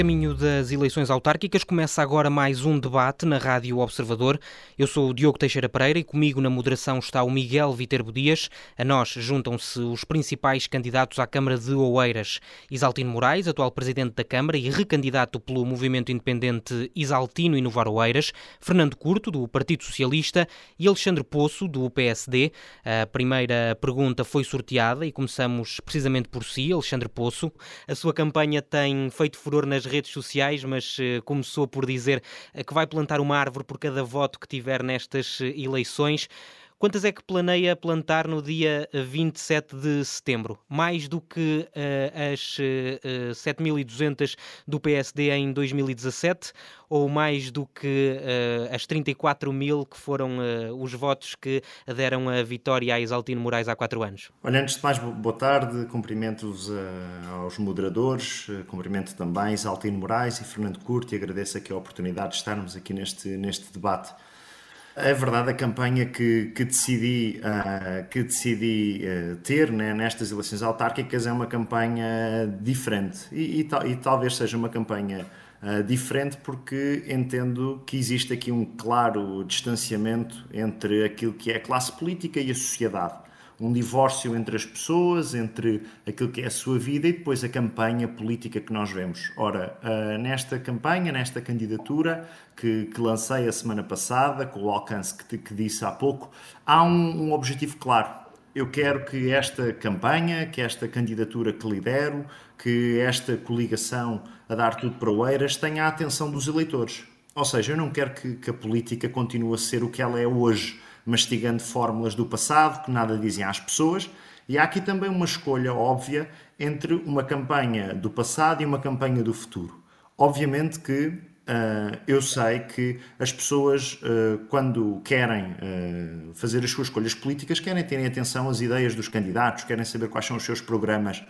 caminho das eleições autárquicas, começa agora mais um debate na Rádio Observador. Eu sou o Diogo Teixeira Pereira e comigo na moderação está o Miguel Viterbo Dias. A nós juntam-se os principais candidatos à Câmara de Oeiras. Isaltino Moraes, atual presidente da Câmara e recandidato pelo movimento independente Isaltino Inovar Oeiras. Fernando Curto, do Partido Socialista e Alexandre Poço, do PSD. A primeira pergunta foi sorteada e começamos precisamente por si, Alexandre Poço. A sua campanha tem feito furor nas redes sociais, mas uh, começou por dizer uh, que vai plantar uma árvore por cada voto que tiver nestas uh, eleições. Quantas é que planeia plantar no dia 27 de setembro? Mais do que uh, as uh, 7.200 do PSD em 2017 ou mais do que uh, as 34 mil que foram os votos que deram a vitória a Isaltino Moraes há quatro anos? Olha, antes de mais, boa tarde, cumprimento-vos uh, aos moderadores, cumprimento também Isaltino Moraes e Fernando Curto e agradeço aqui a oportunidade de estarmos aqui neste, neste debate. É verdade, a campanha que, que decidi, uh, que decidi uh, ter né, nestas eleições autárquicas é uma campanha diferente. E, e, e talvez seja uma campanha uh, diferente porque entendo que existe aqui um claro distanciamento entre aquilo que é a classe política e a sociedade um divórcio entre as pessoas, entre aquilo que é a sua vida e depois a campanha política que nós vemos. Ora, uh, nesta campanha, nesta candidatura que, que, lancei a semana passada, com o alcance que, que disse há pouco, há um, um objetivo claro. Eu quero que esta campanha, que esta candidatura que lidero, que esta coligação a dar tudo para Oeiras tenha a atenção dos eleitores. Ou seja, eu não quero que, que a política continue a ser o que ela é hoje mastigando fórmulas do passado que nada dizem às pessoas. E há aqui também uma escolha óbvia entre uma campanha do passado e uma campanha do futuro. Obviamente que uh, eu sei que as pessoas, uh, quando querem uh, fazer as suas escolhas políticas, querem ter atenção às ideias dos candidatos, querem saber quais são os seus programas.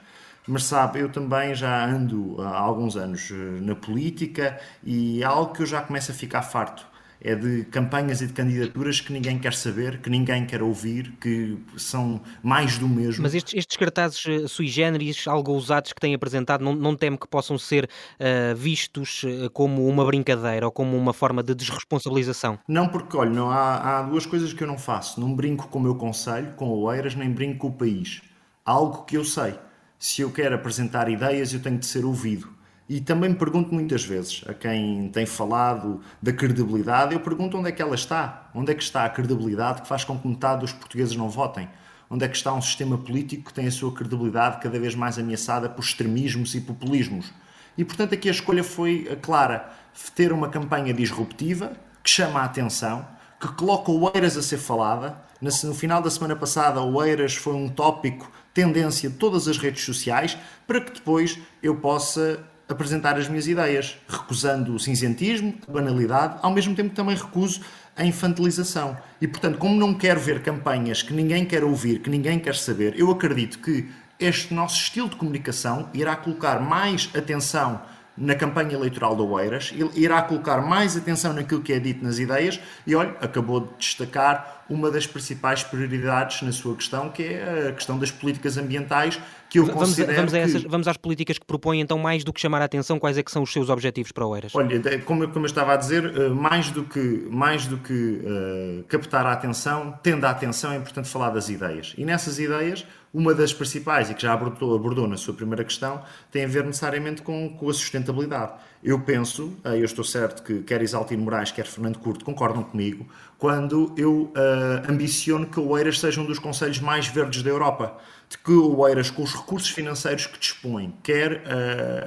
Mas sabe, eu também já ando há alguns anos na política e é algo que eu já começo a ficar farto é de campanhas e de candidaturas que ninguém quer saber, que ninguém quer ouvir, que são mais do mesmo. Mas estes, estes cartazes eh, sui generis, algo ousados que têm apresentado, não, não teme que possam ser uh, vistos eh, como uma brincadeira ou como uma forma de desresponsabilização? Não, porque, olha, não, há, há duas coisas que eu não faço. Não brinco com o meu conselho, com Oeiras, nem brinco com o país. Algo que eu sei. Se eu quero apresentar ideias, eu tenho de ser ouvido e também me pergunto muitas vezes a quem tem falado da credibilidade, eu pergunto onde é que ela está? Onde é que está a credibilidade que faz com que metade dos portugueses não votem? Onde é que está um sistema político que tem a sua credibilidade cada vez mais ameaçada por extremismos e populismos? E portanto aqui a escolha foi clara: ter uma campanha disruptiva que chama a atenção, que coloca o Eiras a ser falada. No final da semana passada, o Eiras foi um tópico tendência de todas as redes sociais para que depois eu possa apresentar as minhas ideias, recusando o cinzentismo, a banalidade, ao mesmo tempo que também recuso a infantilização. E, portanto, como não quero ver campanhas que ninguém quer ouvir, que ninguém quer saber, eu acredito que este nosso estilo de comunicação irá colocar mais atenção na campanha eleitoral do Oeiras, ele irá colocar mais atenção naquilo que é dito nas ideias e, olha, acabou de destacar uma das principais prioridades na sua questão, que é a questão das políticas ambientais, que eu vamos, considero vamos, que... essas, vamos às políticas que propõem, então, mais do que chamar a atenção, quais é que são os seus objetivos para o Oeiras? Olha, como, como eu estava a dizer, eh, mais do que, mais do que uh, captar a atenção, tendo a atenção, é importante falar das ideias. E nessas ideias, uma das principais, e que já abordou, abordou na sua primeira questão, tem a ver necessariamente com, com a sustentabilidade. Eu penso, uh, eu estou certo que quer Isaltino Moraes, quer Fernando Curto concordam comigo, quando eu uh, ambiciono que o Oeiras seja um dos conselhos mais verdes da Europa de que o Oeiras, com os recursos financeiros que dispõe, quer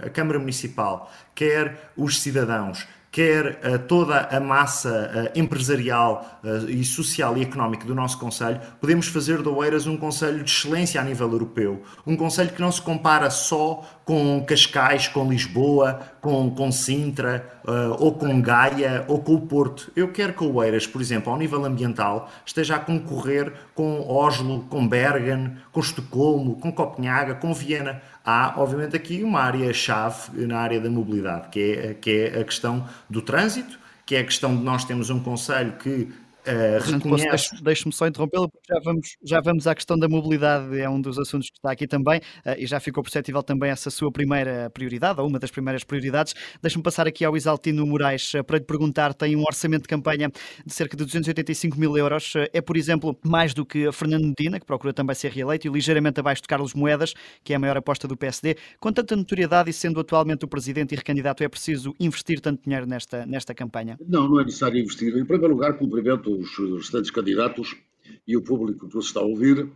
a Câmara Municipal, quer os cidadãos, quer uh, toda a massa uh, empresarial uh, e social e económica do nosso Conselho, podemos fazer do Oeiras um Conselho de excelência a nível europeu. Um Conselho que não se compara só com Cascais, com Lisboa, com, com Sintra, ou com Gaia, ou com o Porto. Eu quero que o Oeiras, por exemplo, ao nível ambiental, esteja a concorrer com Oslo, com Bergen, com Estocolmo, com Copenhaga, com Viena há, obviamente, aqui uma área-chave na área da mobilidade, que é, que é a questão do trânsito, que é a questão de nós termos um Conselho que reconhece... Deixe-me só interrompê-lo, porque já vamos, já vamos à questão da mobilidade, é um dos assuntos que está aqui também, uh, e já ficou perceptível também essa sua primeira prioridade, ou uma das primeiras prioridades. Deixe-me passar aqui ao Isaltino Moraes uh, para lhe perguntar: tem um orçamento de campanha de cerca de 285 mil euros, uh, é, por exemplo, mais do que a Fernando Medina, que procura também ser reeleito, e ligeiramente abaixo de Carlos Moedas, que é a maior aposta do PSD. Com tanta notoriedade e sendo atualmente o presidente e recandidato, é preciso investir tanto dinheiro nesta, nesta campanha? Não, não é necessário investir. Em primeiro lugar, cumprimento os restantes candidatos e o público que nos está a ouvir,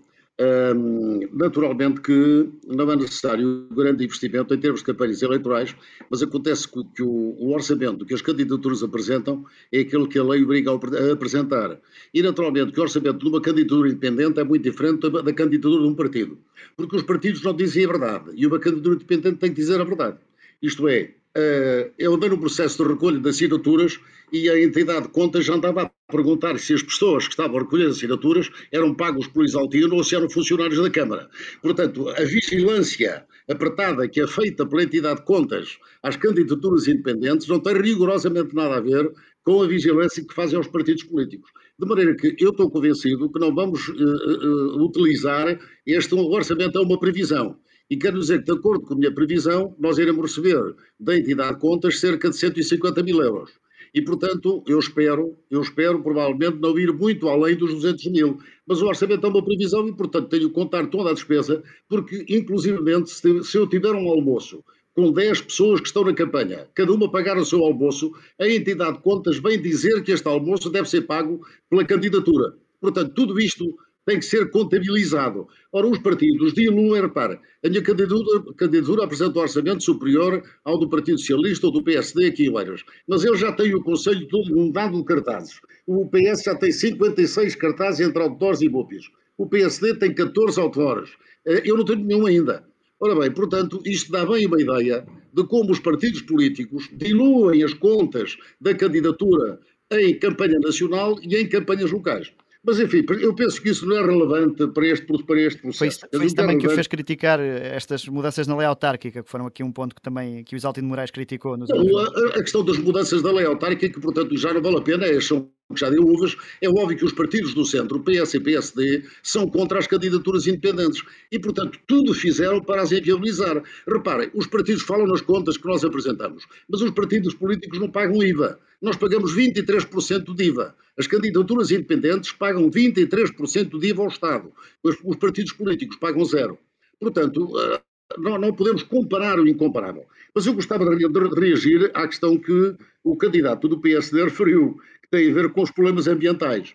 naturalmente que não é necessário grande investimento em termos de campanhas eleitorais, mas acontece que, o, orçamento que as candidaturas apresentam é aquele que a lei obriga a apresentar. E naturalmente que o orçamento de uma candidatura independente é muito diferente da candidatura de um partido. Porque os partidos não dizem a verdade e uma candidatura independente tem que dizer a verdade. Isto é, uh, eu andei no processo de recolha de assinaturas e a entidade de contas já andava a perguntar se as pessoas que estavam a recolher assinaturas eram pagos por Isaltino ou se eram funcionários da Câmara. Portanto, a vigilância apertada que é feita pela entidade de contas às candidaturas independentes não tem rigorosamente nada a ver com a vigilância que fazem aos partidos políticos. De maneira que eu estou convencido que não vamos uh, uh, utilizar este orçamento, é uma previsão. E quero dizer que, de acordo com a minha previsão, nós iremos receber da entidade de contas cerca de 150 mil euros. E, portanto, eu espero, eu espero provavelmente não ir muito além dos 200 mil. Mas o orçamento é uma previsão e, portanto, tenho que contar toda a despesa, porque, inclusivamente, se eu tiver um almoço com 10 pessoas que estão na campanha, cada uma pagar o seu almoço, a entidade de contas vem dizer que este almoço deve ser pago pela candidatura. Portanto, tudo isto tem que ser contabilizado. Ora, os partidos diluem, repare, a minha candidatura, candidatura apresenta um orçamento superior ao do Partido Socialista ou do PSD aqui em Oeiras, mas eu já tenho o Conselho todo inundado de cartazes. O PS já tem 56 cartazes entre outdoors e búpios. O PSD tem 14 outdoors. Eh, eu não tenho nenhum ainda. Ora bem, portanto, isto dá bem uma ideia de como os partidos políticos diluem as contas da candidatura em campanha nacional e em campanhas locais. Mas enfim, eu penso que isso não é relevante para este, para este processo. Foi isso, foi isso também que o fez criticar eh, estas mudanças na lei autárquica, que foram aqui um ponto que também que o Isaltino Moraes criticou. Nos não, a, a, questão das mudanças da lei autárquica, portanto já não vale a pena, é, são que já deu uvas, é óbvio que os partidos do centro, PS e PSD, são contra as candidaturas independentes e, portanto, tudo fizeram para as inviabilizar. Reparem, os partidos falam nas contas que nós apresentamos, mas os partidos políticos não pagam IVA. Nós pagamos 23% de IVA. As candidaturas independentes pagam 23% de IVA ao Estado. Os, os partidos políticos pagam zero. Portanto, eh, não, podemos comparar o incomparável. Mas eu gostava de reagir à questão que o candidato do PSD referiu, que tem a ver com os problemas ambientais.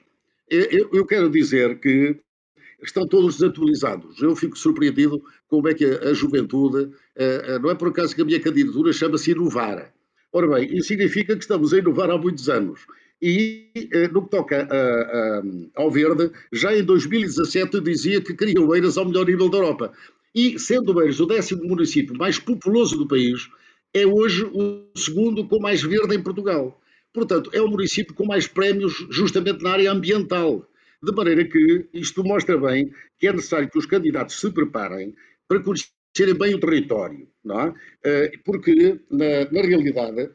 Eu, quero dizer que estão todos desatualizados. Eu fico surpreendido como é que a, juventude, uh, uh, não é por acaso que a minha candidatura chama-se Inovar. Ora bem, isso significa que estamos a inovar há muitos anos. E uh, no que toca ao verde, já em 2017 dizia que queria Oeiras ao melhor nível da Europa. E sendo Oeiras o décimo município mais populoso do país, é hoje o segundo com mais verde em Portugal. Portanto, é o município com mais prémios justamente na área ambiental. De maneira que isto mostra bem que é necessário que os candidatos se preparem para conhecerem bem o território, não é? Eh, porque, na, na realidade, eh,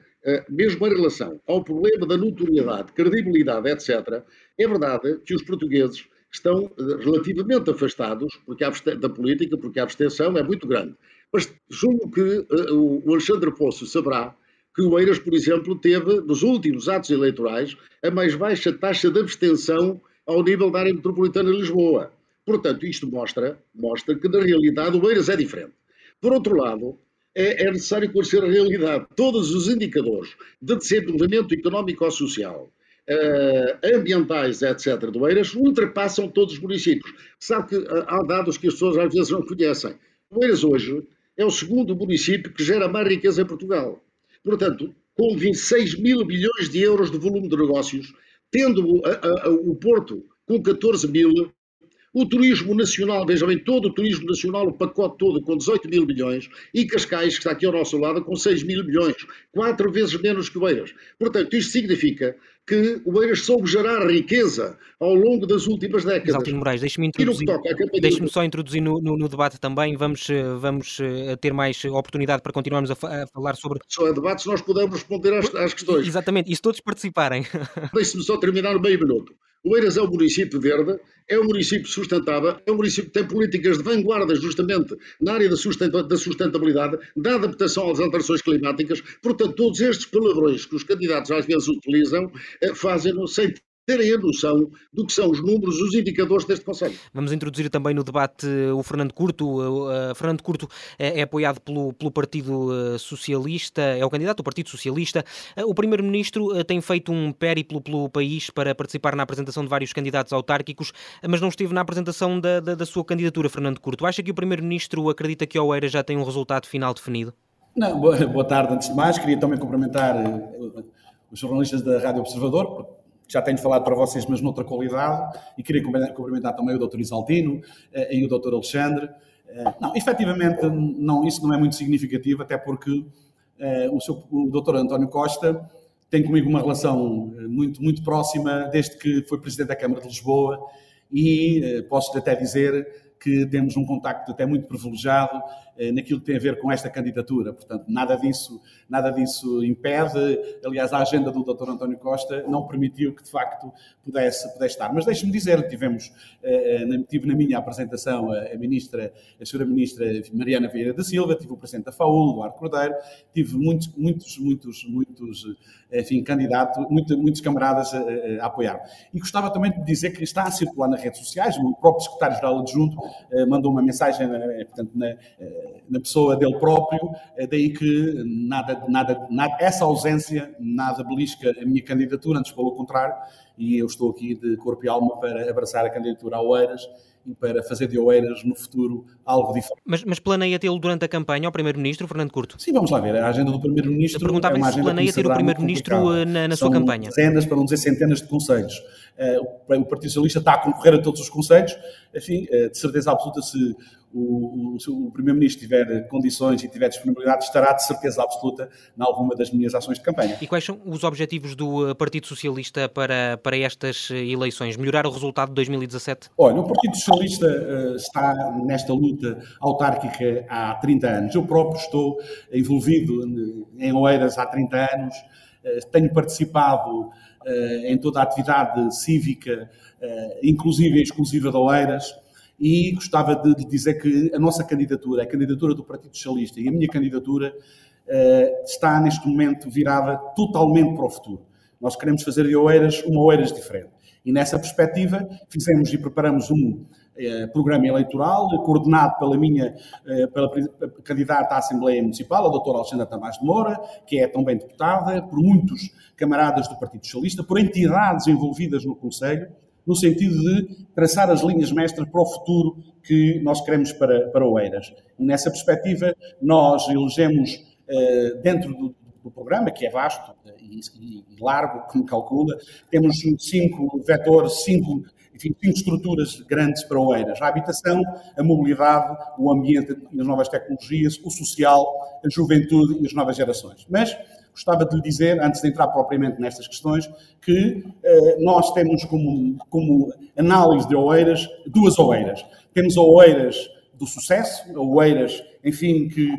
mesmo em relação ao problema da notoriedade, credibilidade, etc., é verdade que os portugueses estão eh, relativamente afastados porque da política, porque a abstenção é muito grande. Mas julgo que o Alexandre Poço saberá que o Eiras, por exemplo, teve, nos últimos atos eleitorais, a mais baixa taxa de abstenção ao nível da área metropolitana de Lisboa. Portanto, isto mostra, mostra que, na realidade, o Eiras é diferente. Por outro lado, é, é necessário conhecer a realidade. Todos os indicadores de desenvolvimento económico ou social, uh, ambientais, etc., do Eiras, ultrapassam todos os municípios. Sabe que uh, há dados que as pessoas às vezes não conhecem. O Eiras hoje é o segundo município que gera mais riqueza em Portugal. Portanto, com 26 mil bilhões de euros de volume de negócios, tendo o Porto com 14 mil, o turismo nacional, veja bem, todo o turismo nacional, o pacote todo com 18 mil milhões, e Cascais, que está aqui ao nosso lado, com 6 mil milhões, quatro vezes menos que o Eiras. Portanto, isto significa que o Eiras soube gerar riqueza ao longo das últimas décadas. Exaltino Moraes, deixe-me introduzir, deixe só introduzir no, no, no, debate também, vamos, eh, vamos eh, ter mais oportunidade para continuarmos a, a falar sobre... Só a debates nós podemos responder às, às questões. Exatamente, e se todos participarem. Deixe-me só terminar meio minuto. Oeiras é um município verde, é um município sustentável, é um município que tem políticas de vanguarda justamente na área da sustentabilidade, da adaptação às alterações climáticas. Portanto, todos estes palavrões que os candidatos às vezes utilizam eh, fazem-no sem terem a noção do que são os números, os indicadores deste Conselho. Vamos introduzir também no debate eh, o Fernando Curto. Uh, Fernando Curto é, é apoiado pelo, pelo Partido Socialista, é o candidato do Partido Socialista. O Primeiro-Ministro tem feito um périplo pelo país para participar na apresentação de vários candidatos autárquicos, mas não esteve na apresentação da, da, da sua candidatura, Fernando Curto. Acha que o Primeiro-Ministro acredita que a Oeira já tem um resultado final definido? Não, boa, boa tarde, antes de mais. Queria também cumprimentar os jornalistas da Rádio Observador, já tenho falado para vocês, mas noutra qualidade, e queria cumprimentar também o Dr. Isaltino eh, e o Dr. Alexandre. Eh, não, efetivamente, não, isso não é muito significativo, até porque eh, o, seu, o Dr. António Costa tem comigo uma relação muito, muito próxima desde que foi Presidente da Câmara de Lisboa e posso até dizer que temos um contacto até muito privilegiado naquilo que tem a ver com esta candidatura. Portanto, nada disso, nada disso impede. Aliás, a agenda do Dr. António Costa não permitiu que, de facto, pudesse, pudesse estar. Mas deixe-me dizer, tivemos, eh, eh, tive na minha apresentação a ministra, a senhora ministra Mariana Vieira da Silva, tive o presidente da FAUL, Eduardo Cordeiro, tive muitos, muitos, muitos, muitos, enfim, candidatos, muitos, muitos camaradas a, a apoiar. E gostava também de dizer que está a circular nas redes sociais, o próprio secretário-geral adjunto mandou uma mensagem, portanto, na, na pessoa dele próprio, é daí que nada, nada, nada, essa ausência nada belisca a minha candidatura, antes pelo contrário, e eu estou aqui de corpo e alma para abraçar a candidatura a Oeiras e para fazer de Oeiras no futuro algo diferente. Mas, mas planeia tê-lo durante a campanha ao Primeiro-Ministro, Fernando Curto? Sim, vamos lá ver. A agenda do Primeiro-Ministro. Perguntava é se planeia ter o Primeiro-Ministro eh, na, na sua campanha. Dezenas, para não dizer centenas de conselhos. Uh, o Partido Socialista está a concorrer a todos os conselhos. Enfim, uh, de certeza absoluta, se o, o, o Primeiro-Ministro tiver condições e tiver disponibilidade, estará de certeza absoluta em alguma das minhas ações de campanha. E quais são os objetivos do eh, Partido Socialista para, para estas eh, eleições? Melhorar o resultado de 2017? Olha, o Partido Socialista uh, está nesta luta autárquica há 30 anos. Eu próprio estou envolvido em Oeiras há 30 anos, uh, tenho participado uh, em toda a atividade cívica, inclusive e exclusiva de Oeiras e gostava de lhe dizer que a nossa candidatura, a candidatura do Partido Socialista e a minha candidatura uh, está neste momento virada totalmente para o futuro. Nós queremos fazer de Oeiras uma Oeiras diferente. E nessa perspectiva fizemos e preparamos um uh, programa eleitoral coordenado pela minha uh, pela candidata à Assembleia Municipal, a doutora Alexandra Tomás de Moura, que é também deputada, por muitos camaradas do Partido Socialista, por entidades envolvidas no Conselho, no sentido de traçar as linhas mestras para o futuro que nós queremos para, para Oeiras. E nessa perspectiva, nós elegemos, uh, dentro do, do, programa, que é vasto e, e, largo, como calcula, temos cinco vetores, cinco enfim, cinco estruturas grandes para Oeiras. A habitação, a mobilidade, o ambiente e as novas tecnologias, o social, a juventude e as novas gerações. Mas gostava de lhe dizer, antes de entrar propriamente nestas questões, que eh, nós temos como, como análise de Oeiras duas Oeiras. Temos a Oeiras do sucesso, a Oeiras, enfim, que,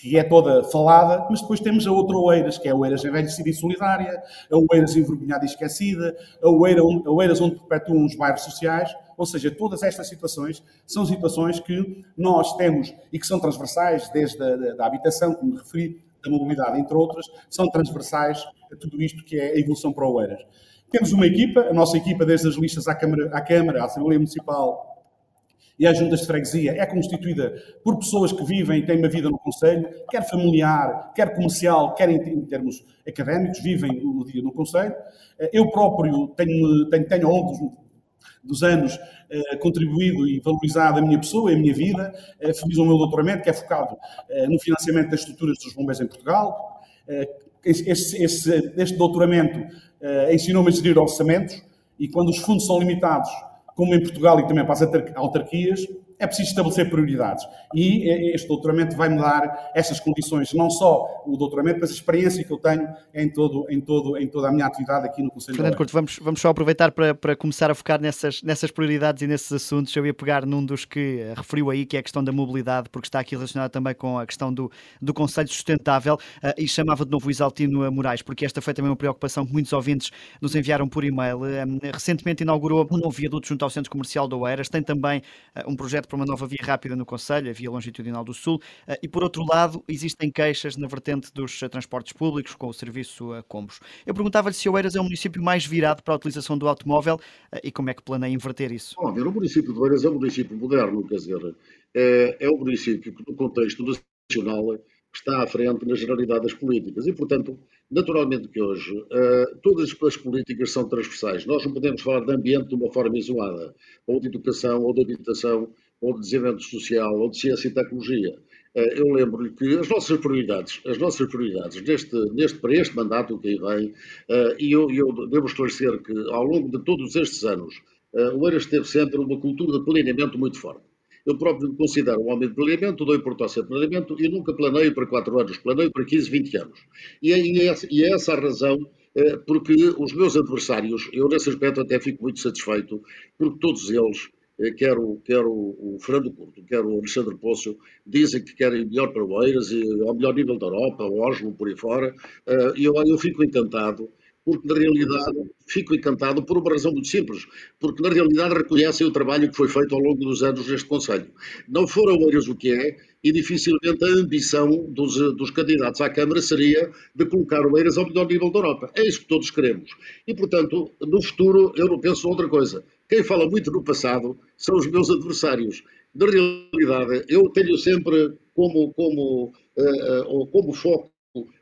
que é toda falada, mas depois temos a outra Oeiras, que é a Oeiras envelhecida e solidária, a Oeiras envergonhada e esquecida, a, a Oeiras onde perpetuam os bairros sociais, ou seja, todas estas situações são situações que nós temos e que são transversais, desde a da, habitação, como referi, da mobilidade, entre outras, são transversais a tudo isto que é a evolução para Oeiras. Temos uma equipa, a nossa equipa, desde as listas à Câmara, à, Câmara, à Assembleia Municipal e às juntas de freguesia, é constituída por pessoas que vivem e têm uma vida no Conselho, quer familiar, quer comercial, quer em, termos académicos, vivem o dia no Conselho. Eu próprio tenho, tenho, tenho ao longo anos eh, contribuído e valorizado a minha pessoa e a minha vida. Eh, fiz o meu doutoramento, que é focado eh, no financiamento das estruturas dos bombeiros em Portugal. Este, este doutoramento ensinou-me a gerir orçamentos e quando os fundos são limitados, como em Portugal e também para as autarquias, é preciso estabelecer prioridades. E este doutoramento vai-me dar essas condições, não só o doutoramento, mas a experiência que eu tenho em, todo, em, todo, em toda a minha atividade aqui no Conselho Fernando Curto, vamos, vamos só aproveitar para, para começar a focar nessas, nessas prioridades e nesses assuntos. Eu ia pegar num dos que eh, referiu aí, que é a questão da mobilidade, porque está aqui relacionado também com a questão do, do Conselho Sustentável, uh, e chamava de novo o Isaltino Moraes, porque esta foi também uma preocupação que muitos ouvintes nos enviaram por e-mail. Recentemente inaugurou um novo viaduto junto ao Centro Comercial do Oeiras, tem também uh, um projeto para uma nova via rápida no Conselho, a Via Longitudinal do Sul, eh, e por outro lado, existem queixas na vertente dos eh, transportes públicos com o serviço a combos. Eu perguntava-lhe se Oeiras é um município mais virado para a utilização do automóvel eh, e como é que planeia inverter isso? Bom, ver, o município de Oeiras é um município moderno, quer dizer, é, é um município que no contexto nacional está à frente na generalidade das políticas e, portanto, naturalmente que hoje uh, todas as políticas são transversais. Nós não podemos falar de ambiente de uma forma isolada, ou de educação, ou de habitação, ou de desenvolvimento social, ou de ciência e tecnologia. Eh, eu lembro-lhe que as nossas prioridades, as nossas prioridades neste, neste, para este mandato que aí vem, eh, e eu, eu devo esclarecer que ao longo de todos estes anos, eh, o Eiras teve sempre uma cultura de planeamento muito forte. Eu próprio me considero um homem de planeamento, dou importância ao planeamento e nunca planeio para 4 anos, planeio para 15, 20 anos. E é, e é, e é essa a razão porque os meus adversários, eu nesse aspecto até fico muito satisfeito, porque todos eles quer o, quer o, o Fernando Curto, quer o Alexandre Poço, dizem que querem melhor para o Eiras, e ao melhor nível da Europa, o Oslo, por aí fora, eh, e eu, eu fico encantado, porque na realidade fico encantado por uma razão muito simples, porque na realidade reconhecem o trabalho que foi feito ao longo dos anos neste Conselho. Não foram Eiras o que é, e dificilmente a ambição dos, dos candidatos à Câmara seria de colocar o Eiras ao melhor nível da Europa. É isso que todos queremos. E, portanto, no futuro eu não penso outra coisa. Quem fala muito no passado são os meus adversários. Na realidade, eu tenho sempre como, como, uh, como foco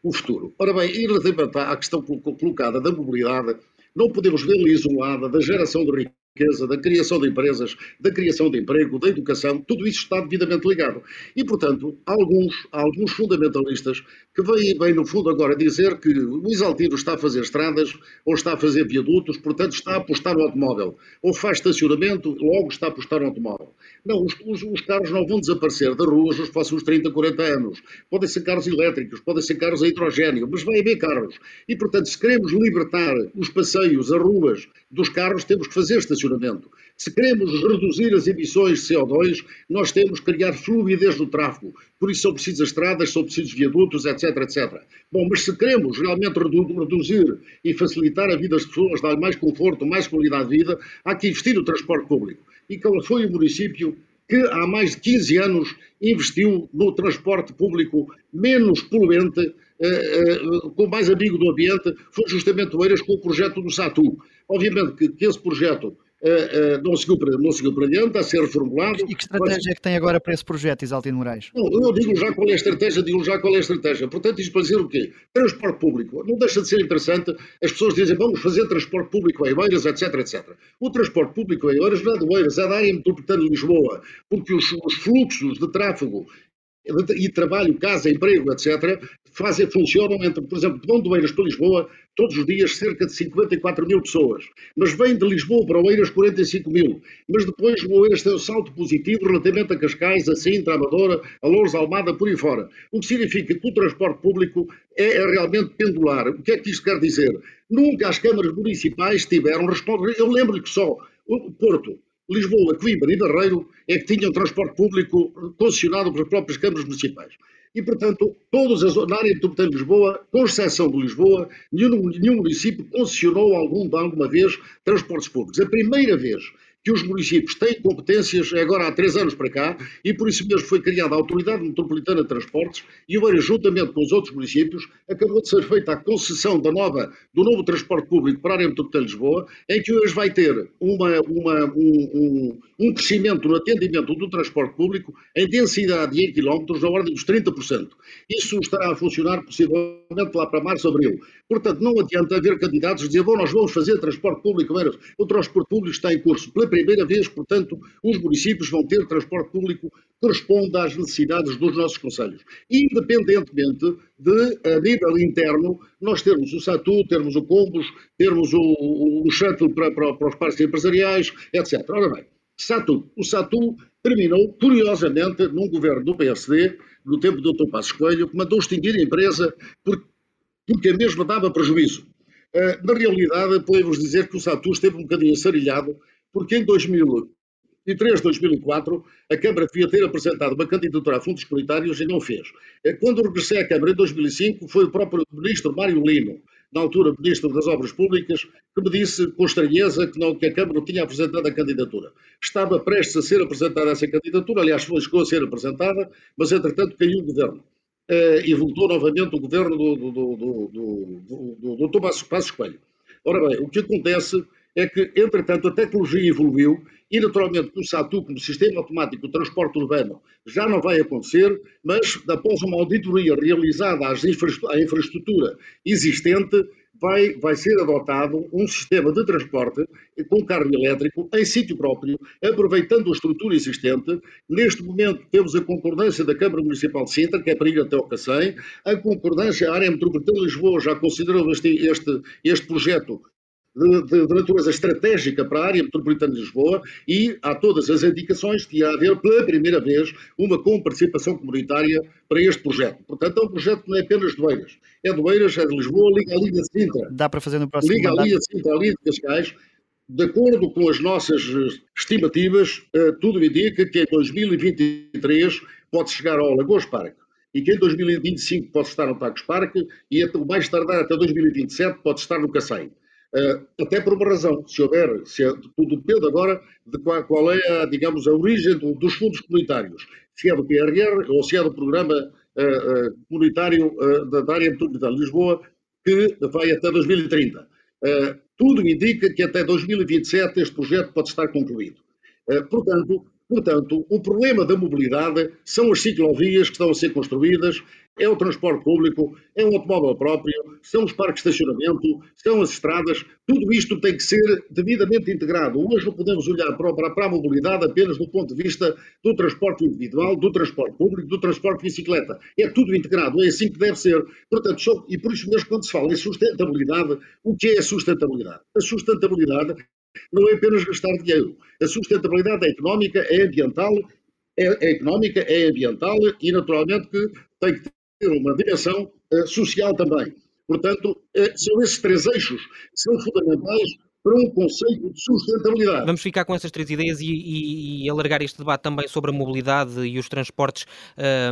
o futuro. Ora bem, e relativamente à questão colocada da mobilidade, não podemos vê-la isolada da geração de riqueza riqueza, da criação de empresas, da criação de emprego, da educação, tudo isso está devidamente ligado. E, portanto, há alguns, há alguns fundamentalistas que vêm, vêm, no fundo, agora dizer que o Isaltino está a fazer estradas ou está a fazer viadutos, portanto, está a apostar no automóvel. Ou faz estacionamento, logo está a apostar no automóvel. Não, os, os, os carros não vão desaparecer das ruas nos próximos 30, 40 anos. Podem ser carros elétricos, podem ser carros a hidrogênio, mas vai haver carros. E, portanto, se queremos libertar os passeios, as ruas dos carros, temos que fazer estacionamento funcionamento. Se queremos reduzir as emissões de CO2, nós temos que criar fluidez no tráfego. Por isso são precisas estradas, são precisos viadutos, etc, etc. Bom, mas se queremos realmente reduzir e facilitar a vida das pessoas, dar mais conforto, mais qualidade de vida, há que investir no transporte público. E qual foi o município que há mais de 15 anos investiu no transporte público menos poluente, eh, eh, com mais amigo do ambiente, foi justamente o Eiras com o projeto do SATU. Obviamente que, que esse projeto não, seguiu para, não seguiu para adiante, está a ser reformulado. E que estratégia mas... é que tem agora para esse projeto, Isaltino Moraes? Não, eu digo já qual é a estratégia, digo já qual é a estratégia. Portanto, isto para dizer o quê? Transporte público. Não deixa de ser interessante as pessoas dizem vamos fazer transporte público em Eiras, etc, etc. O transporte público em Eiras não é de Eiras, é da área metropolitana de Lisboa, porque os, os fluxos de tráfego e trabalho, casa, emprego, etc., fazem, funcionam entre, por exemplo, de Mondeiras para Lisboa, todos os dias cerca de 54 mil pessoas. Mas vem de Lisboa para Oeiras 45 mil. Mas depois o Oeiras tem um salto positivo relativamente a Cascais, a Sintra, a Amadora, a Louros, a Almada, por aí fora. O que significa que o transporte público é, é realmente pendular. O que é que isto quer dizer? Nunca as câmaras municipais tiveram resposta. Eu lembro-lhe que só o Porto, Lisboa, Coimbra e Barreiro é que tinham transporte público concessionado pelas próprias câmaras municipais. E, portanto, todas as, na área metropolitana de Lisboa, com exceção de Lisboa, nenhum, nenhum município concessionou algum, alguma vez transportes públicos. A primeira vez que os municípios têm competências agora há três anos para cá e por isso mesmo foi criada a Autoridade Metropolitana de Transportes e Eiras, juntamente com os outros municípios, acabou de ser feita a concessão da nova, do novo transporte público para a área metropolitana de Lisboa, em que hoje vai ter uma, uma, um, um, um crescimento no atendimento do transporte público em densidade e em quilómetros da ordem dos 30%. Isso estará a funcionar possivelmente lá para março, abril. Portanto, não adianta haver candidatos dizer, bom, nós vamos fazer transporte público, o transporte público está em curso. Pela primeira vez, portanto, os municípios vão ter transporte público que responda às necessidades dos nossos conselhos. Independentemente de, a nível interno, nós termos o SATU, termos o Combos, termos o, o shuttle para, para, para os parques empresariais, etc. Ora bem, SATU. O SATU terminou, curiosamente, num governo do PSD, no tempo do Dr. Passos Coelho, que mandou extinguir a empresa porque, porque a mesma dava prejuízo. Uh, na realidade, podemos dizer que o SATU esteve um bocadinho assarilhado, porque em 2003, 2004, a Câmara devia ter apresentado uma candidatura a fundos comunitários e não fez. Uh, quando regressei à Câmara em 2005, foi o próprio ministro Mário Lino, na altura Ministro das Obras Públicas, que me disse com estranheza que, não, que a Câmara não tinha apresentado a candidatura. Estava prestes a ser apresentada essa candidatura, aliás, foi chegou a ser apresentada, mas entretanto caiu o governo. E voltou novamente o governo do, do, do, do, do, do. Passos Coelho. Ora bem, o que acontece é que, entretanto, a tecnologia evoluiu e, naturalmente, o SATU, como sistema automático de transporte urbano, já não vai acontecer, mas, após uma auditoria realizada à infraestrutura existente, vai, vai ser adotado um sistema de transporte com carro elétrico em sítio próprio, aproveitando a estrutura existente. Neste momento temos a concordância da Câmara Municipal de Sintra, que é para ir até o Cacém, a concordância, a área metropolitana de Lisboa já considerou este, este, este projeto de, de, de, natureza estratégica para a área metropolitana de Lisboa e há todas as indicações que há haver pela primeira vez uma comparticipação comunitária para este projeto. Portanto, é um projeto que não é apenas de Oeiras. É de Oeiras, é de Lisboa, liga a Liga de Sintra. Dá para fazer no próximo Liga a Liga de Sintra, a Liga de Cascais. De acordo com as nossas estimativas, eh, tudo indica que em 2023 pode chegar ao Lagoas Parque e que em 2025 pode estar no Tacos Parque e o mais tardar até 2027 pode estar no Cacém. Uh, até por uma razão, se houver, se é, tudo depende agora de qual, qual é, a, digamos, a origem do, dos fundos comunitários, se é do PRR ou se é do programa uh, uh, comunitário da, da, área metropolitana de Lisboa, que vai até 2030. tudo indica que até 2027 este projeto pode estar concluído. portanto, Portanto, o problema da mobilidade são as ciclovias que estão a ser construídas, é o transporte público, é um automóvel próprio, são os parques de estacionamento, são as estradas, tudo isto tem que ser devidamente integrado. Hoje não podemos olhar para, a mobilidade apenas do ponto de vista do transporte individual, do transporte público, do transporte de bicicleta. É tudo integrado, é assim que deve ser. Portanto, e por isso mesmo, quando se fala em sustentabilidade, o que é a sustentabilidade? A sustentabilidade não é apenas gastar dinheiro. A sustentabilidade é económica, é ambiental, é, é económica, é ambiental e, naturalmente, que tem que ter uma dimensão uh, social também. Portanto, uh, são esses três eixos que são fundamentais para um conceito de sustentabilidade. Vamos ficar com essas três ideias e, e, e alargar este debate também sobre a mobilidade e os transportes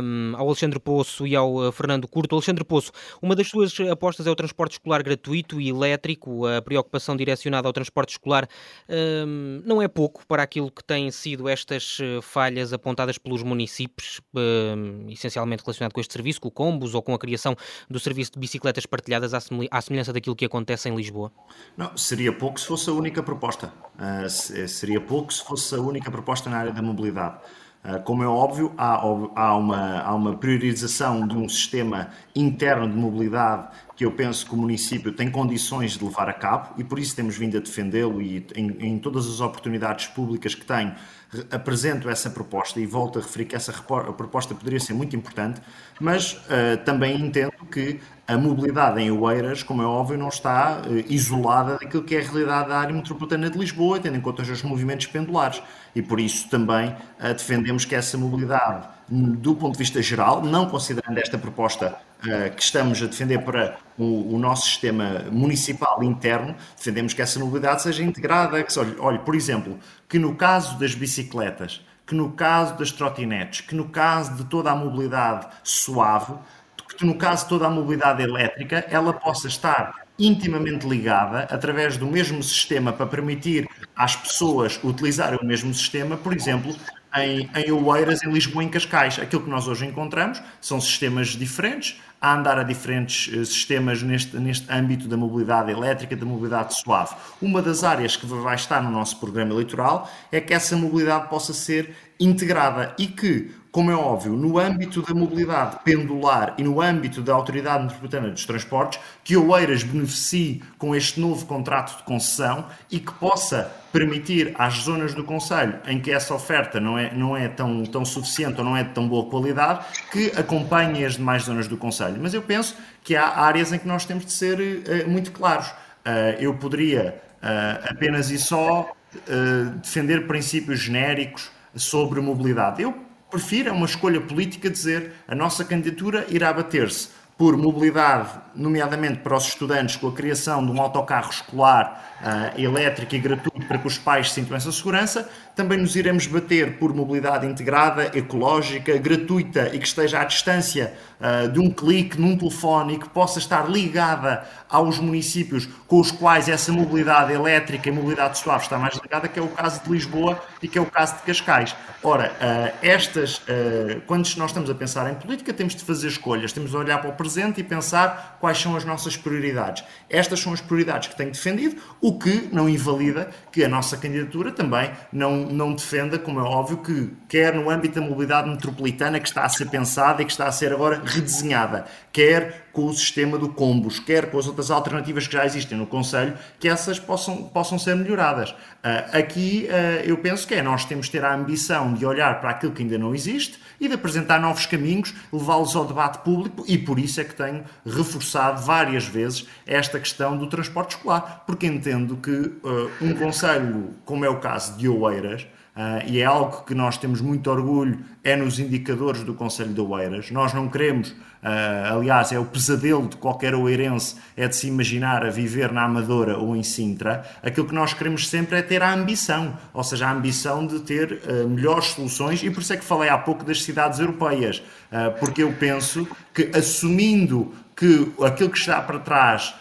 um, ao Alexandre Poço e ao uh, Fernando Curto. Alexandre Poço, uma das suas apostas é o transporte escolar gratuito e elétrico. A preocupação direcionada ao transporte escolar um, não é pouco para aquilo que têm sido estas uh, falhas apontadas pelos municípios, um, essencialmente relacionado com este serviço, com o Combos ou com a criação do serviço de bicicletas partilhadas à semelhança daquilo que acontece em Lisboa. Não, seria pouco se fosse a única proposta. Uh, seria pouco se fosse a única proposta na área da mobilidade. Uh, como é óbvio, há, há, uma, há uma priorização de um sistema interno de mobilidade que eu penso que o município tem condições de levar a cabo e por isso temos vindo a defendê-lo e em, em todas as oportunidades públicas que tenho apresento essa proposta e volto a referir que essa proposta poderia ser muito importante, mas uh, também entendo que a mobilidade em Oeiras, como é óbvio, não está uh, isolada daquilo que é a realidade da área metropolitana de Lisboa, tendo em conta os movimentos pendulares. E por isso também uh, defendemos que essa mobilidade, do ponto de vista geral, não considerando esta proposta uh, que estamos a defender para o, o, nosso sistema municipal interno, defendemos que essa mobilidade seja integrada. Que, olhe, olhe, por exemplo, que no caso das bicicletas, que no caso das trotinetes, que no caso de toda a mobilidade suave, que no caso de toda a mobilidade elétrica, ela possa estar intimamente ligada através do mesmo sistema para permitir às pessoas utilizarem o mesmo sistema, por exemplo, em, em Oeiras, em Lisboa, em Cascais. Aquilo que nós hoje encontramos são sistemas diferentes, a andar a diferentes uh, sistemas neste, neste âmbito da mobilidade elétrica, da mobilidade suave. Uma das áreas que vai estar no nosso programa eleitoral é que essa mobilidade possa ser integrada e que como é óbvio, no âmbito da mobilidade pendular e no âmbito da Autoridade Metropolitana dos Transportes, que Oeiras beneficie com este novo contrato de concessão e que possa permitir às zonas do Conselho em que essa oferta não é, não é tão, tão suficiente ou não é de tão boa qualidade, que acompanhe as demais zonas do Conselho. Mas eu penso que há áreas em que nós temos de ser uh, muito claros. Uh, eu poderia uh, apenas e só defender princípios genéricos sobre mobilidade. Eu prefiro, é uma escolha política, dizer a nossa candidatura irá bater-se por mobilidade, nomeadamente para os estudantes, com a criação de um autocarro escolar uh, elétrico e gratuito para que os pais sintam essa segurança. Também nos iremos bater por mobilidade integrada, ecológica, gratuita e que esteja à distância uh, de um clique num telefone e que possa estar ligada aos municípios com os quais essa mobilidade elétrica e mobilidade suave está mais ligada, que é o caso de Lisboa e que é o caso de Cascais. Ora, uh, estas, quando nós estamos a pensar em política, temos de fazer escolhas, temos de olhar para o presente e pensar quais são as nossas prioridades. Estas são as prioridades que tenho defendido. O que não invalida que a nossa candidatura também não, não defenda, como é óbvio, que quer no âmbito da mobilidade metropolitana que está a ser pensada e que está a ser agora redesenhada, quer com o sistema do combos, quer com as outras alternativas que já existem no Conselho, que essas possam, possam ser melhoradas. Uh, aqui uh, eu penso que é, nós temos de ter a ambição de olhar para aquilo que ainda não existe e de apresentar novos caminhos, levá-los ao debate público e por isso é que tenho reforçado várias vezes esta questão do transporte escolar, porque entendo que uh, um Conselho, como é o caso de Oeiras, Uh, e é algo que nós temos muito orgulho, é nos indicadores do Conselho de Oeiras. Nós não queremos, uh, aliás, é o pesadelo de qualquer oeirense, é de se imaginar a viver na Amadora ou em Sintra. Aquilo que nós queremos sempre é ter a ambição, ou seja, a ambição de ter uh, melhores soluções, e por isso é que falei há pouco das cidades europeias, porque eu penso que assumindo que aquilo que está para trás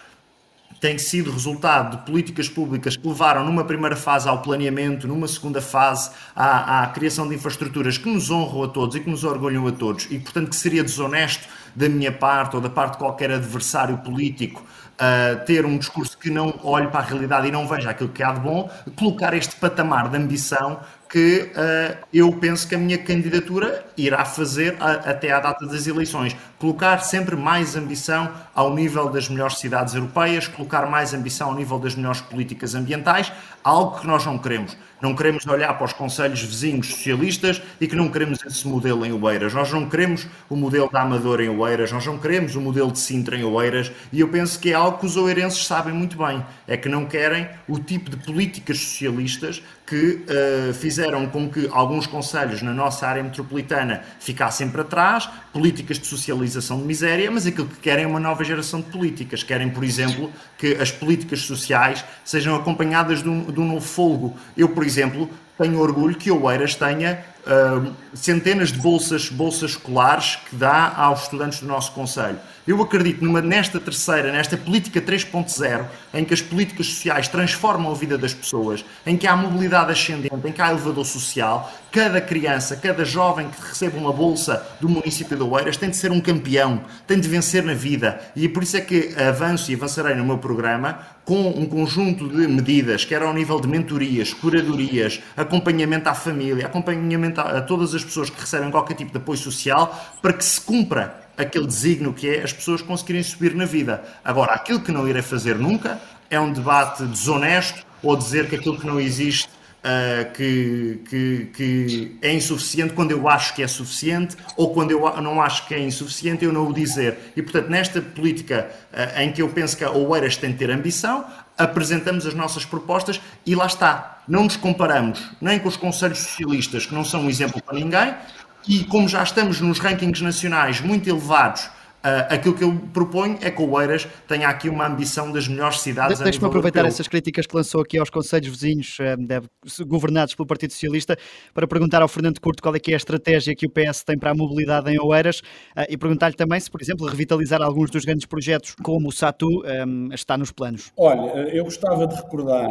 tem sido resultado de políticas públicas que levaram numa primeira fase ao planeamento, numa segunda fase à, à, criação de infraestruturas que nos honram a todos e que nos orgulham a todos. E, portanto, que seria desonesto da minha parte ou da parte de qualquer adversário político uh, ter um discurso que não olhe para a realidade e não veja aquilo que há de bom, colocar este patamar de ambição que uh, eu penso que a minha candidatura irá fazer a, até à data das eleições. Colocar sempre mais ambição ao nível das melhores cidades europeias, colocar mais ambição ao nível das melhores políticas ambientais, algo que nós não queremos. Não queremos olhar para os conselhos vizinhos socialistas e que não queremos esse modelo em Oeiras. Nós não queremos o modelo da Amadora em Oeiras, nós não queremos o modelo de Sintra em Oeiras e eu penso que é algo que os oeirenses sabem muito bem. É que não querem o tipo de políticas socialistas que uh, fizeram com que alguns conselhos na nossa área metropolitana ficassem para trás, políticas de socialização de miséria, mas aquilo que querem é uma nova geração de políticas. Querem, por exemplo, que as políticas sociais sejam acompanhadas de um, de um novo folgo. Eu, por exemplo, tenho orgulho que Oeiras tenha uh, centenas de bolsas, bolsas escolares que dá aos estudantes do nosso Conselho. Eu acredito numa, nesta terceira, nesta política 3.0, em que as políticas sociais transformam a vida das pessoas, em que há mobilidade ascendente, em que há elevador social, cada criança, cada jovem que recebe uma bolsa do município de Oeiras tem de ser um campeão, tem de vencer na vida. E por isso é que avanço e avançarei no meu programa com um conjunto de medidas, quer ao nível de mentorias, curadorias, acompanhamento à família, acompanhamento a, a todas as pessoas que recebem qualquer tipo de apoio social, para que se cumpra aquele desígnio que é as pessoas conseguirem subir na vida. Agora, aquilo que não irei fazer nunca é um debate desonesto ou dizer que aquilo que não existe uh, que, que, que, é insuficiente quando eu acho que é suficiente ou quando eu não acho que é insuficiente eu não o dizer. E, portanto, nesta política uh, em que eu penso que a Oeiras tem de ter ambição, apresentamos as nossas propostas e lá está. Não nos comparamos nem com os conselhos socialistas, que não são um exemplo para ninguém, e como já estamos nos rankings nacionais muito elevados Uh, aquilo que eu proponho é que o Oeiras tenha aqui uma ambição das melhores cidades. Deixe-me aproveitar europeu. essas críticas que lançou aqui aos conselhos vizinhos uh, governados pelo Partido Socialista para perguntar ao Fernando Curto qual é que é a estratégia que o PS tem para a mobilidade em Oeiras uh, e perguntar-lhe também se, por exemplo, revitalizar alguns dos grandes projetos como o SATU um, está nos planos. Olha, eu gostava de recordar,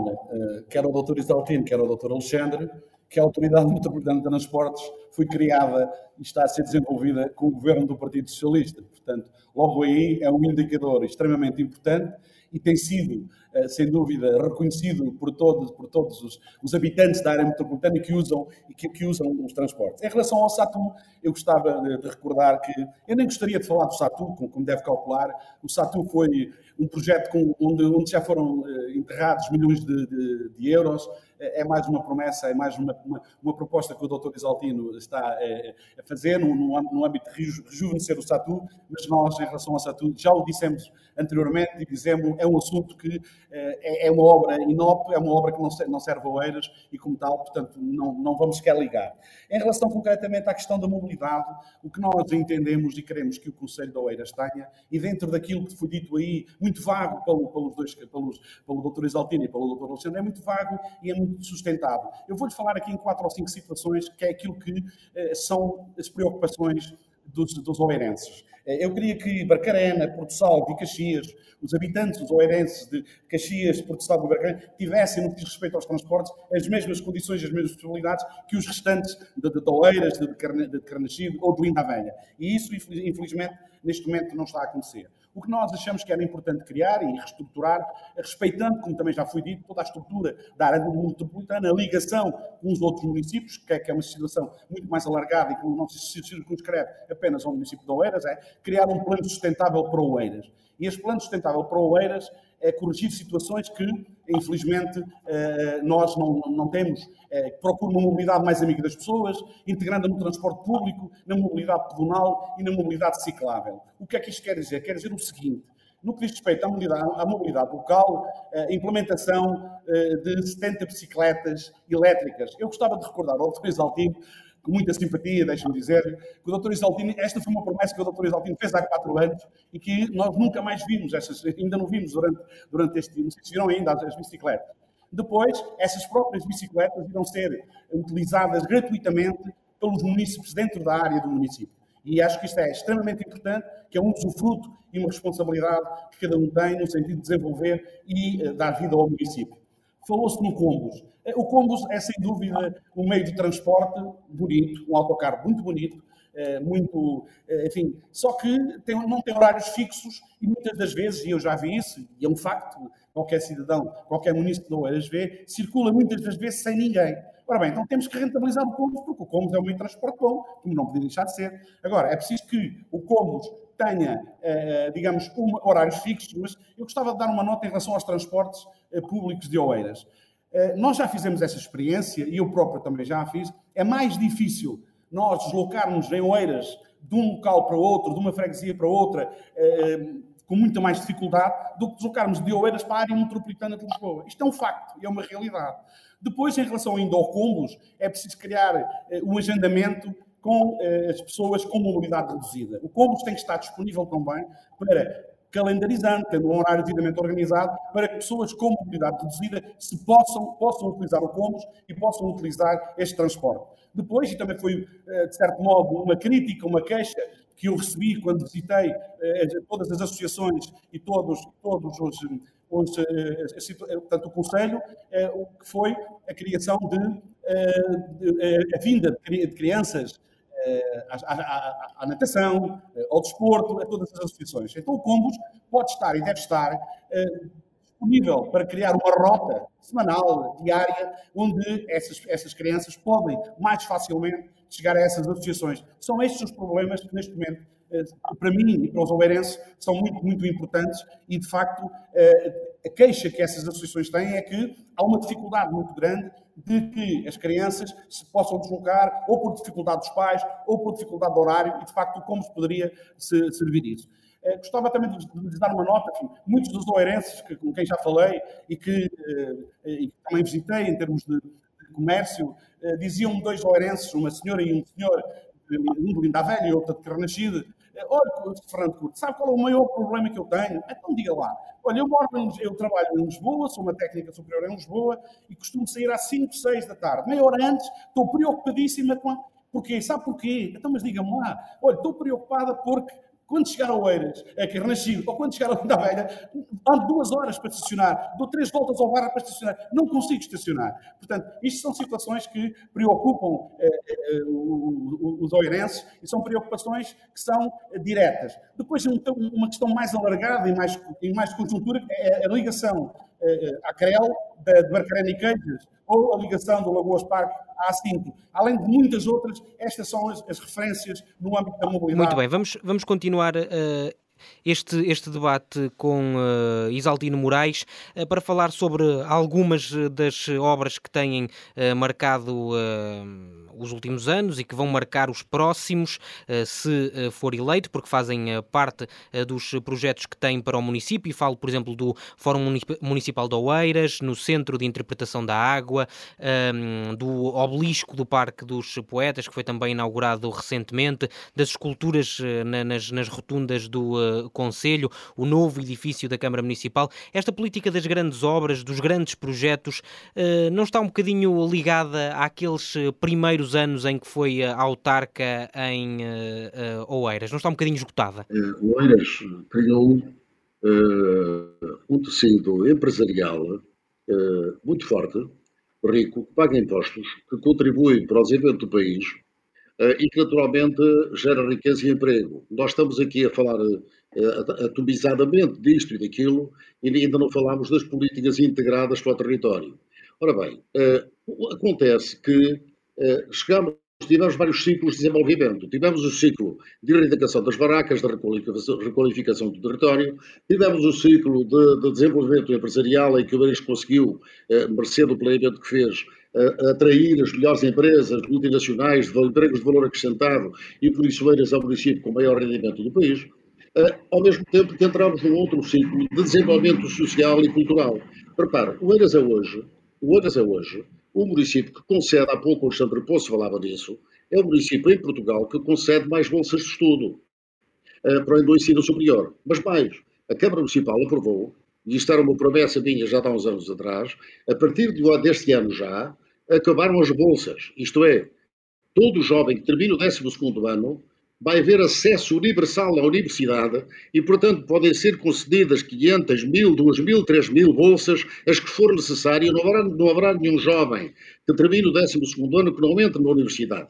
quer o Dr. Isaltino, quer o Dr. Alexandre, que a Autoridade Metropolitana de Transportes foi criada e está a ser desenvolvida com o governo do Partido Socialista. Portanto, logo aí é um indicador extremamente importante e tem sido, sem dúvida, reconhecido por todos, por todos os, os habitantes da área metropolitana que usam, que, que, usam os transportes. Em relação ao SATU, eu gostava de, recordar que, eu nem gostaria de falar do SATU, como, deve calcular, o SATU foi um projeto com, onde, onde, já foram uh, enterrados milhões de, de, de euros, é, é mais uma promessa, é mais uma, uma, uma proposta que o Dr. Isaltino está é, a fazer no, no, no âmbito de rejuvenescer o SATU, mas nós, em relação ao SATU, já o dissemos anteriormente e dizemos, é um assunto que é, é uma obra inópua, é uma obra que não serve a Oeiras e, como tal, portanto, não, não vamos sequer ligar. Em relação concretamente à questão da mobilidade, o que nós entendemos e queremos que o Conselho de Oeiras tenha, e dentro daquilo que foi dito aí, muito vago pelo, pelos dois, pelos, pelo Dr. Isaltino e pelo Dr. Alexandre, é muito vago e é muito sustentável. Eu vou-lhe falar aqui em quatro ou cinco situações que é aquilo que eh, são as preocupações dos, dos oeirenses. Eh, eu queria que Barcarena, Porto Salvo e Caxias, os habitantes, os oeirenses de Caxias, Porto Salvo e Barcarena, tivessem, no que diz respeito aos transportes, as mesmas condições, as mesmas possibilidades que os restantes de, de Oeiras, de, de Carnaxide ou de Linda Velha. E isso, infelizmente, neste momento não está a acontecer. O que nós achamos que era importante criar e reestruturar, respeitando, como também já foi dito, toda a estrutura da área metropolitana, a ligação com os outros municípios, que é, que é uma situação muito mais alargada e que não se circunscreve apenas ao município de Oeiras, é criar um plano sustentável para Oeiras. E este plano sustentável para Oeiras é corrigir situações que, infelizmente, eh, nós não, não temos. É, procura uma mobilidade mais amiga das pessoas, integrando no transporte público, na mobilidade pedonal e na mobilidade ciclável. O que é que isto quer dizer? Quer dizer o seguinte, no que diz respeito à mobilidade, à mobilidade local, a eh, implementação de 70 bicicletas elétricas. Eu gostava de recordar ao Dr. Exaltino com muita simpatia, deixe-me dizer, que o Dr. Isaltino, esta foi uma promessa que o Dr. Isaltino fez há quatro anos e que nós nunca mais vimos, essas, ainda não vimos durante, durante este, não se viram ainda as bicicletas. Depois, essas próprias bicicletas irão ser utilizadas gratuitamente pelos municípios dentro da área do município. E acho que isto é extremamente importante, que é um usufruto e uma responsabilidade que cada um tem no sentido de desenvolver e uh, dar vida ao município. Falou-se no Combos. Eh, o Combos é, sem dúvida, um meio de transporte bonito, um autocarro muito bonito, eh, muito, eh, enfim, só que tem, não tem horários fixos e muitas das vezes, e eu já vi isso, e é um facto, qualquer cidadão, qualquer município de Oeiras vê, circula muitas das vezes sem ninguém. Ora bem, então temos que rentabilizar o Combos, porque o Combos é um meio de transporte bom, como não podia deixar de ser. Agora, é preciso que o Combos tenha, digamos, um, horários fixos, mas eu gostava de dar uma nota em relação aos transportes eh, públicos de Oeiras. Eh, nós já fizemos essa experiência, e eu próprio também já a fiz. É mais difícil nós deslocarmos em Oeiras de um local para outro, de uma freguesia para outra, eh, com muita mais dificuldade, do que deslocarmos de Oeiras para a área metropolitana de Lisboa. Isto é um facto, é uma realidade. Depois, em relação ainda ao combos, é preciso criar um agendamento com as pessoas com mobilidade reduzida. O combos tem que estar disponível também para calendarizando, tendo um horário devidamente organizado, para que pessoas com mobilidade reduzida se possam, possam utilizar o Combos e possam utilizar este transporte. Depois, e também foi, eh, de certo modo, uma crítica, uma queixa que eu recebi quando visitei eh, todas as associações e todos, todos os, os eh, portanto, o Conselho, o que foi a criação de, a vinda de crianças à, natação, ao desporto, a todas as associações. Então o Combos pode estar e deve estar eh, disponível para criar uma rota semanal, diária, onde essas, essas crianças podem mais facilmente chegar a essas associações. São estes os problemas que neste momento eh, para mim e para os oeirenses, são muito, muito importantes e, de facto, eh, a queixa que essas associações têm é que há uma dificuldade muito grande de que as crianças se possam deslocar ou por dificuldade dos pais ou por dificuldade do horário e, de facto, como se poderia servir isso. Eh, gostava também de lhes dar uma nota, que muitos dos oeirenses que, com quem já falei e que, e que também visitei em termos de, de comércio, diziam-me dois oeirenses, uma senhora e um senhor, um de Linda Velha e outro de Carnaxide, Olha, Fernando Curto, sabe qual é o maior problema que eu tenho? Então diga lá. Olha, eu, moro em, eu trabalho em Lisboa, sou uma técnica superior em Lisboa e costumo sair às 5, 6 da tarde. Meia hora antes, estou preocupadíssima com. Porquê? Sabe porquê? Então, mas diga-me lá. Olha, estou preocupada porque quando chegar a Oeiras, é renascido, ou quando chegar a Linda Velha, ando duas horas para estacionar, dou três voltas ao barra para estacionar, não consigo estacionar. Portanto, isto são situações que preocupam eh, eh, os oeirenses e são preocupações que são eh, diretas. Depois, uma questão mais alargada e mais, e mais conjuntura é a ligação eh, à CREL de Barcarena e Queijas, ou a ligação do Lagoas Parque à A5. Além de muitas outras, estas são as, as referências no âmbito da mobilidade. Muito bem, vamos, vamos continuar uh, este, este debate com uh, Isaltino Moraes uh, para falar sobre algumas das obras que têm uh, marcado os últimos anos e que vão marcar os próximos, se for eleito, porque fazem parte dos projetos que tem para o município. E falo, por exemplo, do Fórum Municipal de Oeiras, no Centro de Interpretação da Água, um, do Obelisco do Parque dos Poetas, que foi também inaugurado recentemente, das esculturas nas, nas rotundas do Conselho, o novo edifício da Câmara Municipal. Esta política das grandes obras, dos grandes projetos, eh, não está um bocadinho ligada àqueles eh, primeiros anos em que foi autarca em eh, Oeiras? Não está um bocadinho esgotada? Oeiras criou um tecido empresarial muito forte, rico, que paga impostos, que contribui para o desenvolvimento do país e que naturalmente gera riqueza e emprego. Nós estamos aqui a falar atomizadamente disto e daquilo, e ainda não falámos das políticas integradas para o território. Ora bem, uh, acontece que uh, chegamos, tivemos vários ciclos de desenvolvimento. Tivemos o ciclo de erradicação das barracas, da requalificação, do território, tivemos o ciclo de, de desenvolvimento empresarial, em que o Paris conseguiu, uh, mercê do planeamento que fez, atrair as melhores empresas multinacionais de empregos de valor acrescentado e por isso eiras ao município com maior rendimento do país. Eh, ao mesmo tempo que entramos num outro ciclo de desenvolvimento social e cultural. Repare, o Eiras é hoje, o Eiras é hoje, o município que concede, há pouco o Alexandre Poço falava disso, é o município em Portugal que concede mais bolsas de estudo uh, para o ensino superior. Mas mais, a Câmara Municipal aprovou, e isto era uma promessa minha já há uns anos atrás, a partir de, deste ano já, acabaram as bolsas. Isto é, todo jovem que termina o 12 ano vai haver acesso universal à universidade e, portanto, podem ser concedidas 500, 1000, 2000, 3000 bolsas, as que for necessário. Não haverá, não haverá nenhum jovem que termine o 12 ano que não entre na universidade.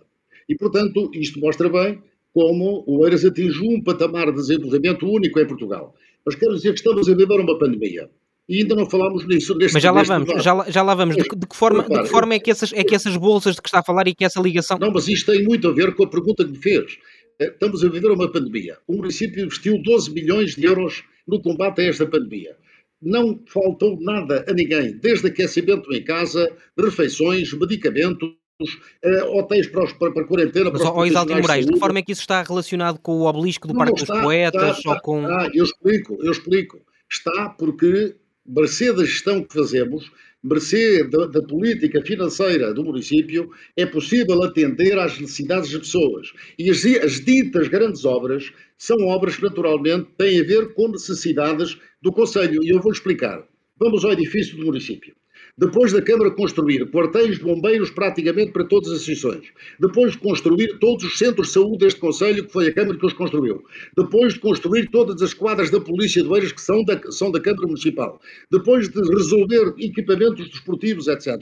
E, portanto, isto mostra bem como o Eiras atinge um patamar de desenvolvimento único em Portugal. Mas quero dizer que estamos a viver uma pandemia. E ainda não falámos nisso. Neste, Mas já lá vamos, já, já lá vamos. De, de, que forma, de que forma é, que essas, é que essas bolsas de que está a falar e que essa ligação. Não, mas isto tem muito a ver com a pergunta que me fez. Eh, estamos a viver uma pandemia. O município investiu 12 milhões de euros no combate a esta pandemia. Não faltou nada a ninguém, desde aquecimento em casa, refeições, medicamentos, uh, hotéis para, os, para, para quarentena. Mas, ó, Isaltino Moraes, de que forma é que isso está relacionado com o obelisco do não, Parque está, dos Poetas? Está, ou com... Ah, eu explico, eu explico. Está porque, mercê da gestão que fazemos, mercê da, da, política financeira do município, é possível atender às necessidades das pessoas. E as, as ditas grandes obras são obras que, naturalmente, têm a ver com necessidades do Conselho. E eu vou explicar. Vamos ao edifício do município. Depois da Câmara construir quartéis de bombeiros praticamente para todas as seções. Depois de construir todos os centros de saúde deste Conselho, que foi a Câmara que os construiu. Depois de construir todas as quadras da Polícia de Beiras, que são da, são da Câmara Municipal. Depois de resolver equipamentos desportivos, etc.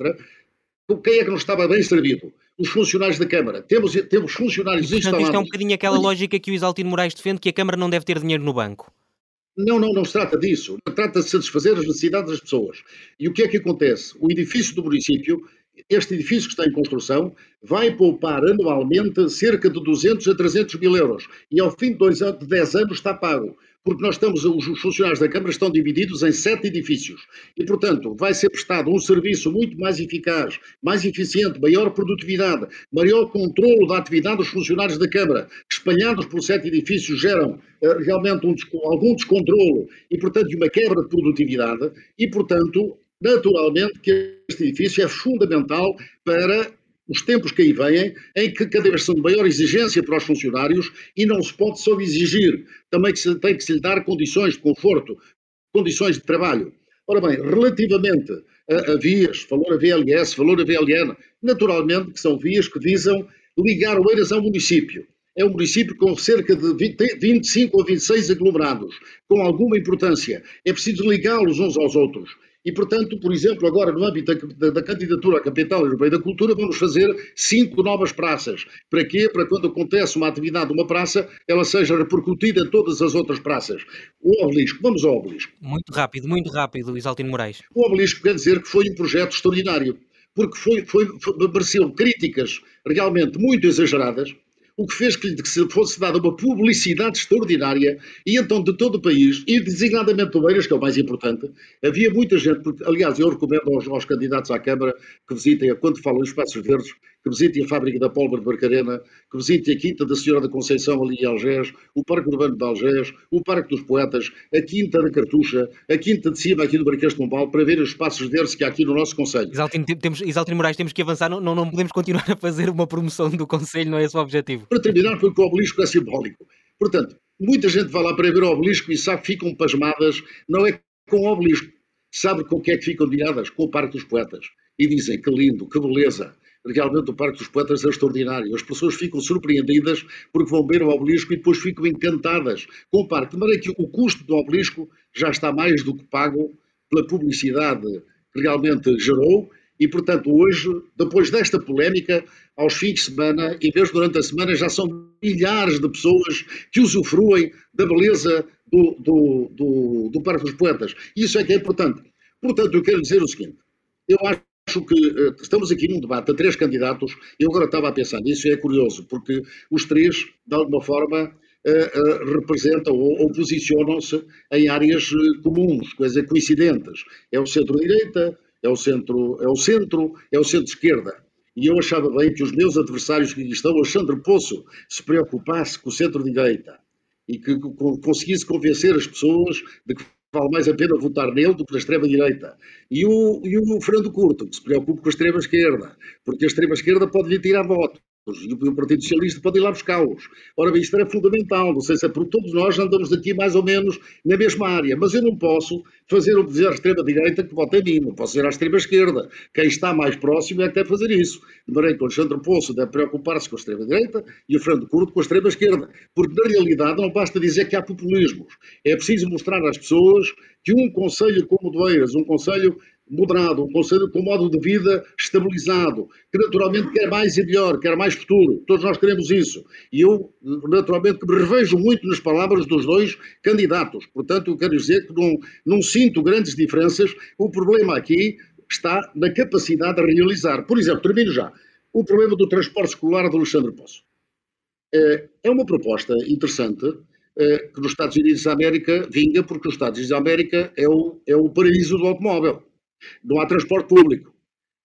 Quem é que não estava bem servido? os funcionários da Câmara. Temos, temos funcionários portanto, instalados. Isto é um bocadinho aquela lógica que o Isaltino Moraes defende, que a Câmara não deve ter dinheiro no banco. Não, não, não se trata disso. Trata de satisfazer as necessidades das pessoas. E o que é que acontece? O edifício do município, este edifício que está em construção, vai poupar anualmente cerca de 200 a 300 mil euros. E ao fim de, dois, de 10 anos está pago porque nós estamos, os funcionários da Câmara estão divididos em sete edifícios e, portanto, vai ser prestado um serviço muito mais eficaz, mais eficiente, maior produtividade, maior controlo da atividade dos funcionários da Câmara, espalhados por sete edifícios, geram uh, realmente um, algum descontrolo e, portanto, uma quebra de produtividade e, portanto, naturalmente que este edifício é fundamental para os tempos que aí vêm, em que cada vez são de maior exigência para os funcionários e não se pode só exigir, também que se, tem que se lhe dar condições de conforto, condições de trabalho. Ora bem, relativamente a, a vias, falou a VLS, falou a VLN, naturalmente que são vias que visam ligar Oeiras ao município. É um município com cerca de 20, 25 ou 26 aglomerados, com alguma importância. É preciso ligá-los uns aos outros. E, portanto, por exemplo, agora no âmbito da, da, candidatura à Capital Europeia da Cultura, vamos fazer cinco novas praças. Para quê? Para quando acontece uma atividade numa praça, ela seja repercutida em todas as outras praças. O obelisco, vamos ao obelisco. Muito rápido, muito rápido, Isaltino Moraes. O obelisco quer dizer que foi um projeto extraordinário, porque foi, foi, foi, mereceu críticas realmente muito exageradas. O que fez que lhe fosse dada uma publicidade extraordinária, e então de todo o país, e designadamente do Beiras, que é o mais importante, havia muita gente, porque, aliás, eu recomendo aos, aos candidatos à Câmara que visitem, quando falam em espaços verdes, que visitem a fábrica da pólvora de Barcarena, que visitem a Quinta da Senhora da Conceição ali em Algés, o Parque Urbano de Algés, o Parque dos Poetas, a Quinta da Cartucha, a Quinta de Cima aqui do Marquês de Pombal, para ver os espaços verdes que há aqui no nosso Conselho. Exaltino, temos, Exaltino Moraes, temos que avançar, não, não, não podemos continuar a fazer uma promoção do Conselho, não é esse o objetivo. Para terminar, porque o obelisco é simbólico. Portanto, muita gente vai lá para ver o obelisco e sabe que ficam pasmadas, não é com o obelisco, sabe com o que é que ficam admiradas? Com o Parque dos Poetas. E dizem que lindo, que beleza, realmente o Parque dos Poetas é extraordinário. As pessoas ficam surpreendidas porque vão ver o obelisco e depois ficam encantadas com o parque. De maneira que o custo do obelisco já está mais do que pago pela publicidade que realmente gerou e, portanto, hoje, depois desta polémica, aos fins de semana e mesmo durante a semana, já são milhares de pessoas que usufruem da beleza do, do, do, do Parque dos Poetas. Isso é que é importante. Portanto, eu quero dizer o seguinte: eu acho acho que uh, estamos aqui num debate a três candidatos. Eu agora estava a pensar nisso e é curioso, porque os três, de alguma forma, uh, uh, representam ou, posicionam-se em áreas comuns, coisas coincidentes. É o centro-direita, é o centro, é o centro, é o centro-esquerda. E eu achava bem que os meus adversários que estão, Alexandre Poço, se preocupasse com o centro-direita e que conseguisse convencer as pessoas de que vale mais a pena votar nele do que na extrema-direita. E o, e o Fernando Curto, que se preocupa com a extrema-esquerda, porque a extrema-esquerda pode vir tirar voto e o Partido Socialista pode ir lá buscá-los. Ora bem, isto era fundamental, não sei se é porque todos nós andamos aqui mais ou menos na mesma área, mas eu não posso fazer o dizer à extrema-direita que vota em mim, não posso dizer à extrema-esquerda. Quem está mais próximo é deve fazer isso. De maneira que o Alexandre Poço deve preocupar-se com a extrema-direita e o Fernando Curto com a extrema-esquerda, porque na realidade não basta dizer que há populismos, é preciso mostrar às pessoas que um conselho como o de Eiras, um conselho moderado, um conselho com modo de vida estabilizado, que naturalmente quer mais e melhor, quer mais futuro. Todos nós queremos isso. E eu, naturalmente, me revejo muito nas palavras dos dois candidatos. Portanto, eu quero dizer que não, não sinto grandes diferenças. O problema aqui está na capacidade de realizar. Por exemplo, termino já. O problema do transporte escolar do Alexandre Poço. É, é uma proposta interessante é, que nos Estados Unidos da América vinga, porque os Estados Unidos da América é o, é o paraíso do automóvel. Não há transporte público.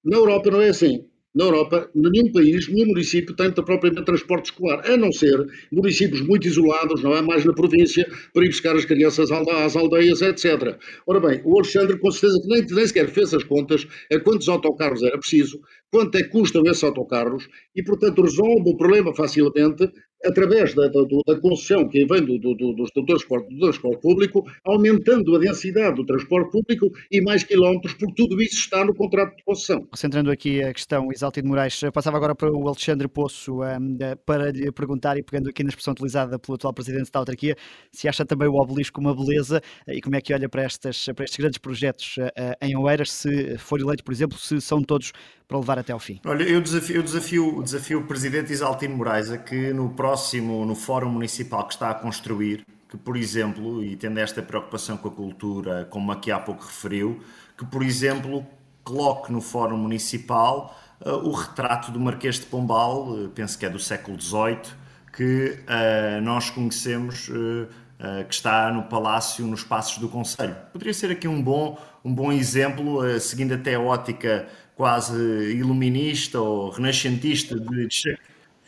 Na Europa não é assim. Na Europa, nenhum país, nenhum município tem propriamente transporte escolar, a não ser municípios muito isolados, não é mais na província, para ir buscar as crianças às aldeias, etc. Ora bem, o Alexandre, com certeza que nem, nem sequer fez as contas a quantos autocarros era preciso, quanto é que custam esses autocarros, e, portanto, resolve o problema facilmente através da, da, da concessão que vem do, do, do, do, transporte, do transporte público, aumentando a densidade do transporte público e mais quilómetros, porque tudo isso está no contrato de concessão. Centrando aqui a questão, Isaltino Moraes, passava agora para o Alexandre Poço um, para lhe perguntar, e pegando aqui na expressão utilizada pelo atual presidente da autarquia, se acha também o obelisco uma beleza e como é que olha para, estas, para estes grandes projetos uh, em Oeiras, se for eleito, por exemplo, se são todos para levar até ao fim. Olha, eu desafio, eu desafio, desafio o Presidente Isaltino Moraes a que no próximo, no Fórum Municipal que está a construir, que por exemplo, e tendo esta preocupação com a cultura, como aqui há pouco referiu, que por exemplo coloque no Fórum Municipal uh, o retrato do Marquês de Pombal, uh, penso que é do século XVIII, que uh, nós conhecemos que está no Palácio, nos Passos do Conselho. Poderia ser aqui um bom, um bom exemplo, seguindo até a ótica quase iluminista ou renascentista de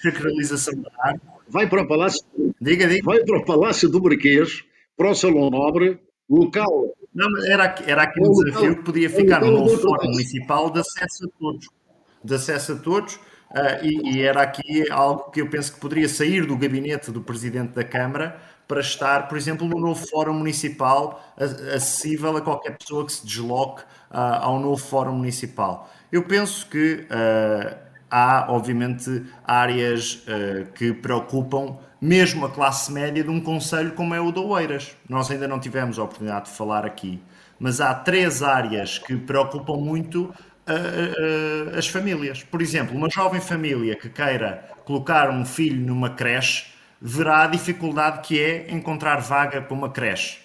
sacralização da arte. Vai para o Palácio, diga, diga. Vai para o Palácio do Marquês, para o Salão Nobre, local. Não, era, era aqui um desafio que podia ficar no novo fórum municipal de acesso a todos. De acesso a todos. Uh, e, e, era aqui algo que eu penso que poderia sair do gabinete do Presidente da Câmara para estar, por exemplo, no novo Fórum Municipal, acessível a qualquer pessoa que se desloque uh, ao novo Fórum Municipal. Eu penso que uh, há, obviamente, áreas uh, que preocupam mesmo a classe média de um conselho como é o de Oeiras. Nós ainda não tivemos a oportunidade de falar aqui, mas há três áreas que preocupam muito uh, as famílias. Por exemplo, uma jovem família que queira colocar um filho numa creche verá a dificuldade que é encontrar vaga para uma creche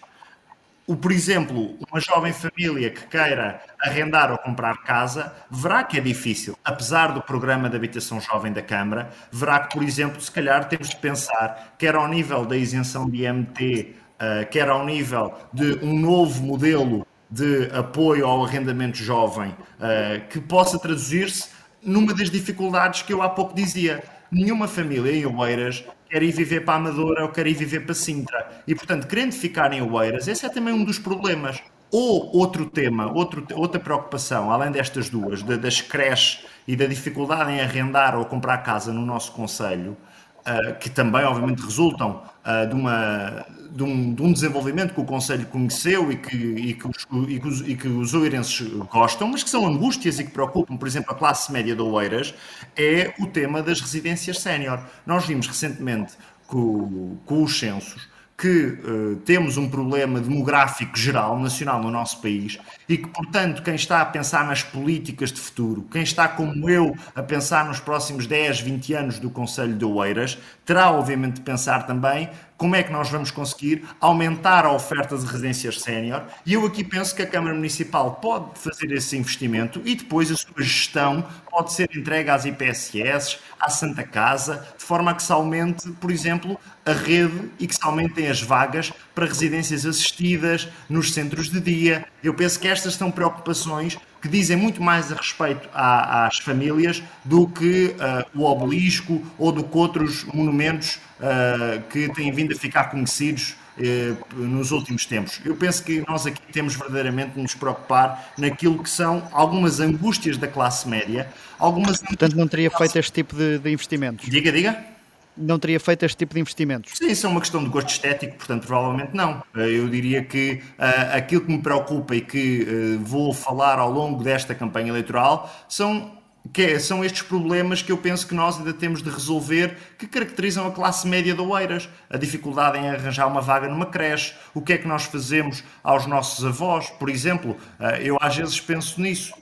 o, por exemplo, uma jovem família que queira arrendar ou comprar casa, verá que é difícil. Apesar do programa de habitação jovem da Câmara, verá que, por exemplo, se calhar temos de pensar, quer ao nível da isenção de IMT, uh, quer ao nível de um novo modelo de apoio ao arrendamento jovem, uh, que possa traduzir-se numa das dificuldades que eu há pouco dizia. Nenhuma família em Oeiras quer ir viver para a Amadora ou quer ir viver para Sintra. E, portanto, querendo ficar em Oeiras, esse é também um dos problemas. Ou outro tema, outro, outra preocupação, além destas duas, das creches e da dificuldade em arrendar ou comprar casa no nosso Conselho, uh, que também, obviamente, resultam uh, de, uma, de, um, de, um, desenvolvimento que o Conselho conheceu e que, e que, os, e que, os, e que os oeirenses gostam, mas que são angústias e que preocupam, por exemplo, a classe média de Oeiras, é o tema das residências sénior. Nós vimos recentemente com, com os censos que uh, temos um problema demográfico geral, nacional, no nosso país e que, portanto, quem está a pensar nas políticas de futuro, quem está como eu a pensar nos próximos 10, 20 anos do Conselho de Oeiras, terá, obviamente, de pensar também como é que nós vamos conseguir aumentar a oferta de residências sénior. E eu aqui penso que a Câmara Municipal pode fazer esse investimento e depois a sua gestão pode ser entregue às IPSS, à Santa Casa, de forma a que se aumente, por exemplo, a rede e que se aumentem as vagas para residências assistidas nos centros de dia. Eu penso que estas são preocupações que dizem muito mais a respeito às famílias do que uh, o obelisco ou do que outros monumentos uh, que têm vindo a ficar conhecidos uh, nos últimos tempos. Eu penso que nós aqui temos verdadeiramente de nos preocupar naquilo que são algumas angústias da classe média. Algumas Portanto, não teria feito este tipo de, de investimentos? Diga, diga não teria feito este tipo de investimentos? Sim, isso é uma questão de gosto estético, portanto, provavelmente não. Eh, eu diria que uh, aquilo que me preocupa e que uh, vou falar ao longo desta campanha eleitoral são que é, são estes problemas que eu penso que nós ainda temos de resolver que caracterizam a classe média de Oeiras. A dificuldade em arranjar uma vaga numa creche, o que é que nós fazemos aos nossos avós, por exemplo. Eu às vezes penso nisso.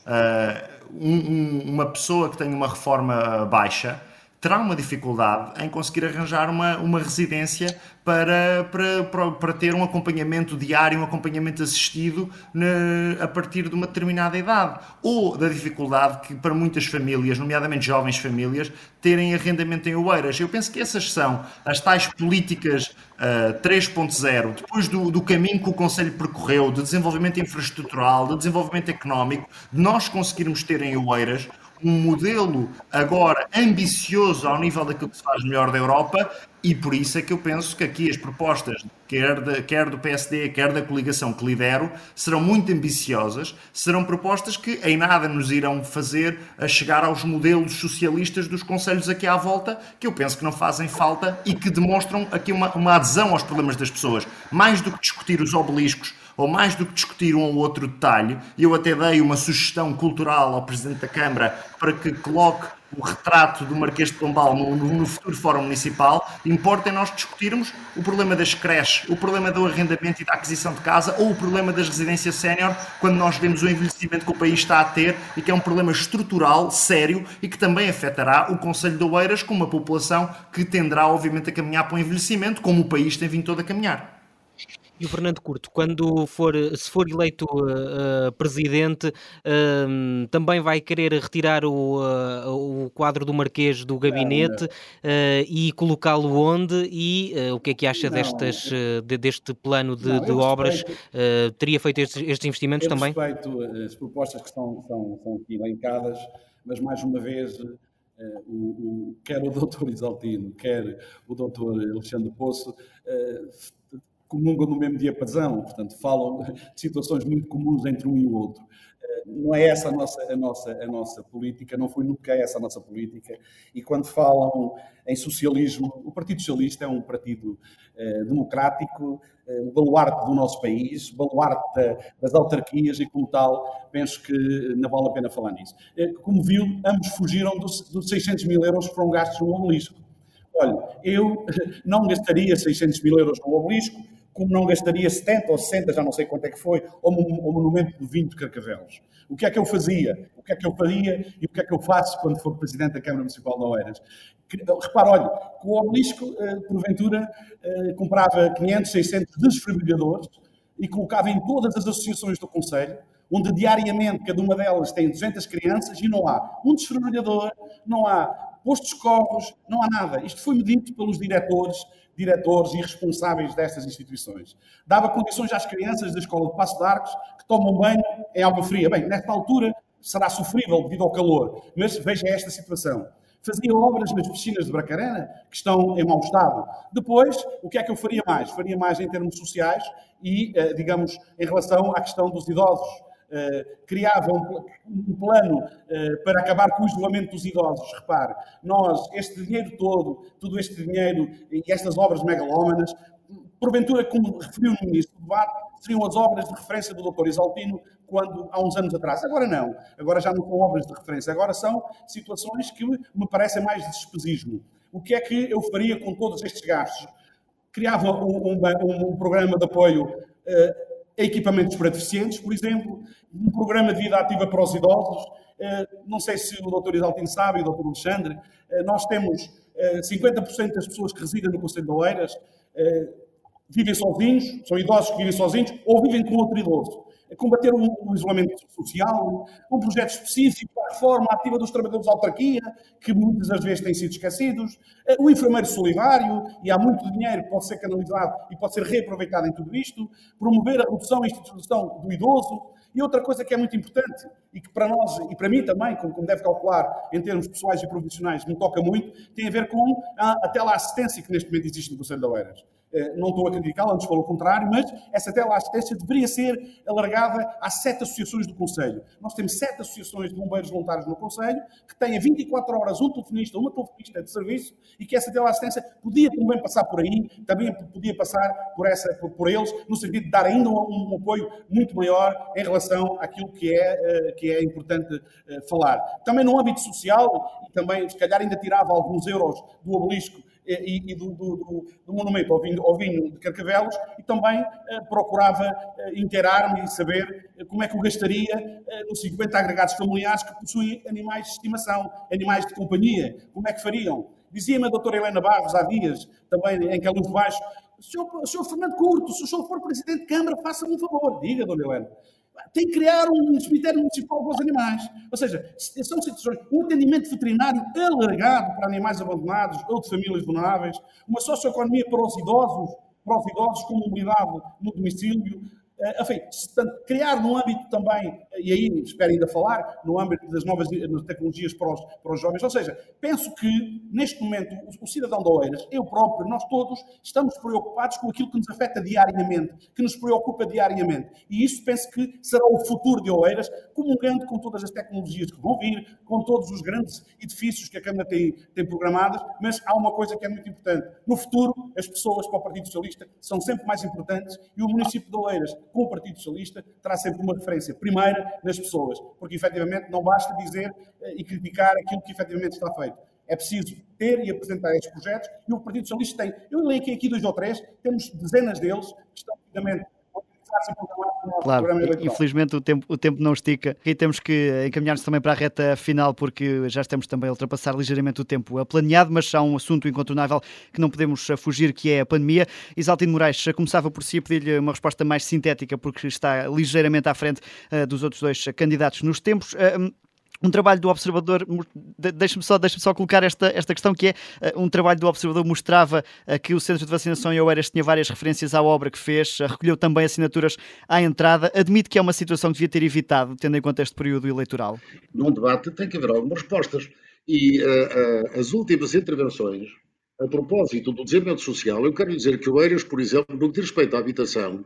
Uma pessoa que tem uma reforma baixa, terá uma dificuldade em conseguir arranjar uma, uma residência para, para, para, ter um acompanhamento diário, um acompanhamento assistido a partir de uma determinada idade. Ou da dificuldade que para muitas famílias, nomeadamente jovens famílias, terem arrendamento em Oeiras. Eu penso que essas são as tais políticas uh, 3.0, depois do, do caminho que o Conselho percorreu, de desenvolvimento infraestrutural, de desenvolvimento económico, de nós conseguirmos ter em Oeiras um modelo agora ambicioso ao nível daquilo que se faz melhor da Europa e por isso é que eu penso que aqui as propostas, quer, de, quer do PSD, quer da coligação que lidero, serão muito ambiciosas, serão propostas que em nada nos irão fazer a chegar aos modelos socialistas dos conselhos aqui à volta, que eu penso que não fazem falta e que demonstram aqui uma, uma adesão aos problemas das pessoas. Mais do que discutir os obeliscos ou mais do que discutir um ou outro detalhe, eu até dei uma sugestão cultural ao Presidente da Câmara para que coloque o retrato do Marquês de Pombal no, no, futuro Fórum Municipal, importa é nós discutirmos o problema das creches, o problema do arrendamento e da aquisição de casa ou o problema das residências sénior, quando nós vemos o envelhecimento que o país está a ter e que é um problema estrutural, sério e que também afetará o Conselho de Oeiras com uma população que tenderá, obviamente, a caminhar para o envelhecimento, como o país tem vindo todo a caminhar. E o Fernando Curto, quando for, se for eleito uh, presidente, uh, também vai querer retirar o, uh, o quadro do Marquês do gabinete e colocá-lo onde? E o que é que acha destas, de, deste plano de, não, de obras? teria feito estes, estes investimentos eu também? respeito as propostas que estão, são, são aqui elencadas, mas mais uma vez Uh, o, o, quer o doutor Isaltino, quer o doutor Alexandre Poço, uh, comungam no mesmo diapasão, portanto, falam de situações muito comuns entre um e o outro. Eh, não é essa a nossa, a nossa, a nossa política, não foi nunca essa a nossa política. E quando falam em socialismo, o Partido Socialista é um partido eh, democrático, eh, baluarte do nosso país, baluarte da, das autarquias e, como tal, penso que não vale a pena falar nisso. Eh, como viu, ambos fugiram dos, dos 600 mil euros que foram gastos no obelisco. Olha, eu não gastaria 600 mil euros no obelisco, como não gastaria 70 ou 60, já não sei quanto é que foi, ao monumento de 20 carcavelos. O que é que eu fazia? O que é que eu faria e o que é que eu faço quando for presidente da Câmara Municipal de Oeiras? Repara, olha, com o obelisco, eh, porventura, eh, comprava 500, 600 desfibriladores e colocava em todas as associações do Conselho, onde diariamente cada uma delas tem 200 crianças e não há um desfibrilador, não há postos corros, não há nada. Isto foi medido pelos diretores, diretores e responsáveis destas instituições. Dava condições às crianças da escola de Passo de Arcos que tomam banho em água fria. Bem, nesta altura será sofrível devido ao calor, mas veja esta situação. Fazia obras nas piscinas de Bracarena, que estão em mau estado. Depois, o que é que eu faria mais? Faria mais em termos sociais e, eh, digamos, em relação à questão dos idosos. Uh, criava um, plano uh, para acabar com o isolamento dos idosos. Repare, nós, este dinheiro todo, todo este dinheiro e estas obras megalómanas, porventura, como referiu no início do debate, seriam as obras de referência do Dr. Isaltino quando, há uns anos atrás. Agora não, agora já não são obras de referência, agora são situações que me parecem mais de despesismo. O que é que eu faria com todos estes gastos? Criava um, um, um programa de apoio uh, equipamentos para deficientes, por exemplo, um programa de vida ativa para os idosos. Eh, não sei se o Dr. Isaltino sabe, o Dr. Alexandre, eh, nós temos 50% eh, das pessoas que residem no Conselho de Oeiras vivem sozinhos, são idosos que vivem sozinhos ou vivem com outro idoso combater o, isolamento social, um projeto específico para a reforma ativa dos trabalhadores de autarquia, que muitas das vezes têm sido esquecidos, eh, o enfermeiro solidário, e há muito dinheiro que pode ser canalizado e pode ser reaproveitado em tudo isto, promover a redução e instituição do idoso, e outra coisa que é muito importante e que para nós e para mim também, como, como deve calcular em termos pessoais e profissionais, me toca muito, tem a ver com a, a teleassistência que neste momento existe no Conselho de Oeiras. Eh, não estou a criticá-la, antes pelo contrário, mas essa teleassistência deveria ser alargada às sete associações do Conselho. Nós temos sete associações de bombeiros voluntários no Conselho, que têm 24 horas um telefonista, uma telefonista de serviço, e que essa teleassistência podia também passar por aí, também podia passar por, essa, por, por eles, no sentido de dar ainda um, um, apoio muito maior em relação àquilo que é, uh, que é importante uh, falar. Também no âmbito social, e também se calhar ainda tirava alguns euros do obelisco e, e do, do, do, monumento ao vinho, ao vinho, de Carcavelos e também eh, procurava eh, inteirar-me e saber eh, como é que o gastaria nos 50 agregados familiares que possuem animais de estimação, animais de companhia. Como é que fariam? Dizia-me a doutora Helena Barros há dias, também em Caluz Baixo, senhor, senhor Fernando Curto, se o senhor for Presidente de Câmara, faça-me um favor. Diga, dona Helena tem que criar um cemitério municipal para os animais. Ou seja, são situações, um atendimento veterinário alargado para animais abandonados ou de famílias vulneráveis, uma socioeconomia para os idosos, para os idosos com mobilidade no domicílio, enfim, criar no âmbito também, e aí espero ainda falar, no âmbito das novas tecnologias para os, para os jovens, ou seja, penso que neste momento o, cidadão de Oeiras, eu próprio, nós todos, estamos preocupados com aquilo que nos afeta diariamente, que nos preocupa diariamente. E isso penso que será o futuro de Oeiras, comungando com todas as tecnologias que vão vir, com todos os grandes edifícios que a Câmara tem, tem programados, mas há uma coisa que é muito importante. No futuro, as pessoas para o Partido Socialista são sempre mais importantes e o município de Oeiras com o Partido Socialista, terá sempre uma referência primeira nas pessoas, porque efetivamente não basta dizer eh, e criticar aquilo que efetivamente está feito. É preciso ter e apresentar estes projetos e o Partido Socialista tem. Eu leio aqui dois ou três, temos dezenas deles que estão, obviamente, Claro, infelizmente o tempo, o tempo não estica e temos que encaminhar-nos também para a reta final porque já estamos também a ultrapassar ligeiramente o tempo planeado, mas há um assunto incontornável que não podemos fugir, que é a pandemia. Isaltino Moraes começava por si a pedir-lhe uma resposta mais sintética porque está ligeiramente à frente uh, dos outros dois candidatos nos tempos. Uh, um trabalho do Observador, deixa-me só, deixa só colocar esta, esta questão que é, uh, um trabalho do Observador mostrava uh, que o Centro de Vacinação em Oeiras tinha várias referências à obra que fez, uh, recolheu também assinaturas à entrada, admite que é uma situação que devia ter evitado, tendo em conta este período eleitoral? Num debate tem que haver algumas respostas e as últimas intervenções, a propósito do desenvolvimento social, eu quero dizer que Oeiras, por exemplo, no que diz respeito à habitação,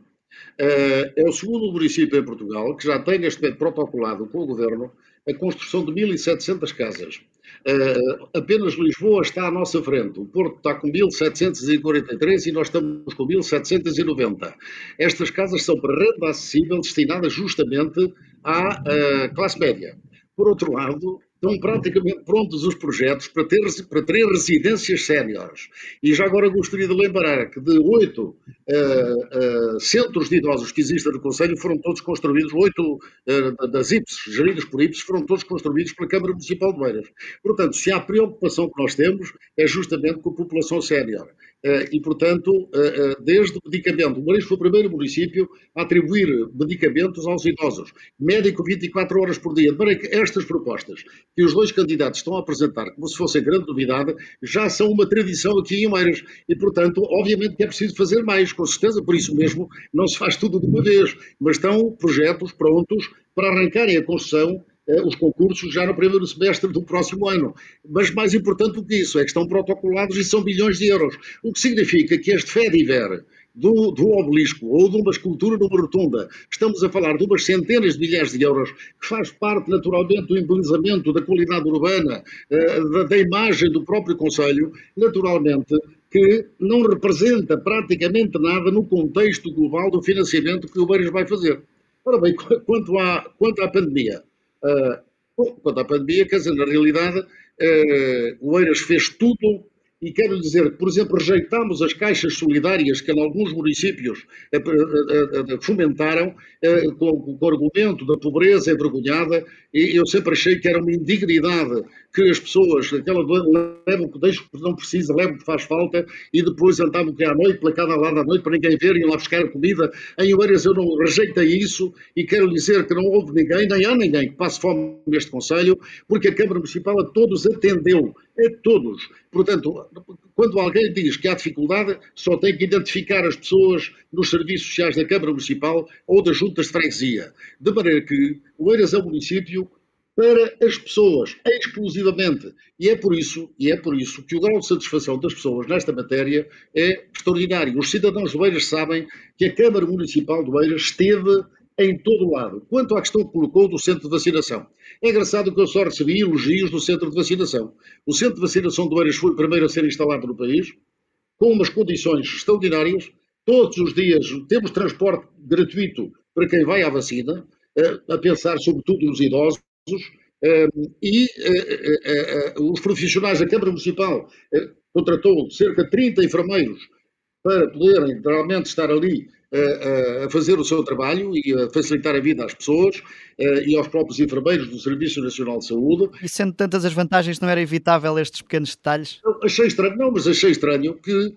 é o segundo município em Portugal que já tem este momento protocolado com o Governo a construção de 1.700 casas. Uh, apenas Lisboa está à nossa frente. O Porto está com 1.743 e nós estamos com 1.790. Estas casas são para renda acessível, destinadas justamente à uh, classe média. Por outro lado, estão praticamente prontos os projetos para ter, para ter residências séniores. E já agora gostaria de lembrar que de oito uh, uh, centros de idosos que existem no Conselho foram todos construídos, oito uh, das IPS, geridos por IPS, foram todos construídos pela Câmara Municipal de Beiras. Portanto, se há preocupação que nós temos, é justamente com a população sénior. Eh, e, portanto, eh, eh, desde medicamento, o Maris foi o primeiro município a atribuir medicamentos aos idosos, médico 24 horas por dia. Maneira que estas propostas que os dois candidatos estão a apresentar, como se fossem grande novidade, já são uma tradição aqui em Oeiras. E, portanto, obviamente que é preciso fazer mais, com certeza, por isso mesmo não se faz tudo de uma vez, mas estão projetos prontos para arrancarem a construção os concursos já no primeiro semestre do próximo ano. Mas mais importante do que isso é que estão protocolados e são bilhões de euros. O que significa que este FEDIVER do, do obelisco ou de uma escultura numa rotunda, estamos a falar de umas centenas de milhares de euros, que faz parte naturalmente do embelezamento da qualidade urbana, eh, da, da imagem do próprio Conselho, naturalmente que não representa praticamente nada no contexto global do financiamento que o Beiras vai fazer. Ora bem, quanto à, quanto à pandemia, Bom, quanto à pandemia, quer dizer, na realidade, uh, o Eiras fez tudo e quero dizer que, por exemplo, rejeitámos as caixas solidárias que em alguns municípios fomentaram com o argumento da pobreza envergonhada e eu sempre achei que era uma indignidade que as pessoas, aquela levam o que deixam não precisa, levam o que faz falta e depois andavam que à noite, pela cada lado à noite, para ninguém ver, e lá buscar comida. Em Oeiras eu não rejeitei isso e quero dizer que não houve ninguém, nem há ninguém que passe fome neste Conselho, porque a Câmara Municipal a todos atendeu, a todos. Portanto, quando alguém diz que há dificuldade, só tem que identificar as pessoas nos serviços sociais da Câmara Municipal ou das juntas de freguesia. De maneira que Oeiras é um município para as pessoas, exclusivamente. E é por isso, e é por isso que o grau de satisfação das pessoas nesta matéria é extraordinário. Os cidadãos de Oeiras sabem que a Câmara Municipal de Oeiras esteve em todo o lado. Quanto à questão que colocou do centro de vacinação, é engraçado que eu só recebi elogios do centro de vacinação. O centro de vacinação de Oeiras foi o primeiro a ser instalado no país, com umas condições extraordinárias. Todos os dias temos transporte gratuito para quem vai à vacina, eh, a pensar sobretudo nos idosos, e eh, eh, os profissionais da Câmara Municipal contratou cerca de 30 enfermeiros para poderem realmente estar ali a fazer o seu trabalho e a facilitar a vida às pessoas e aos próprios enfermeiros do Serviço Nacional de Saúde. E sendo tantas as vantagens, não era evitável estes pequenos detalhes? achei estranho, não, mas achei estranho que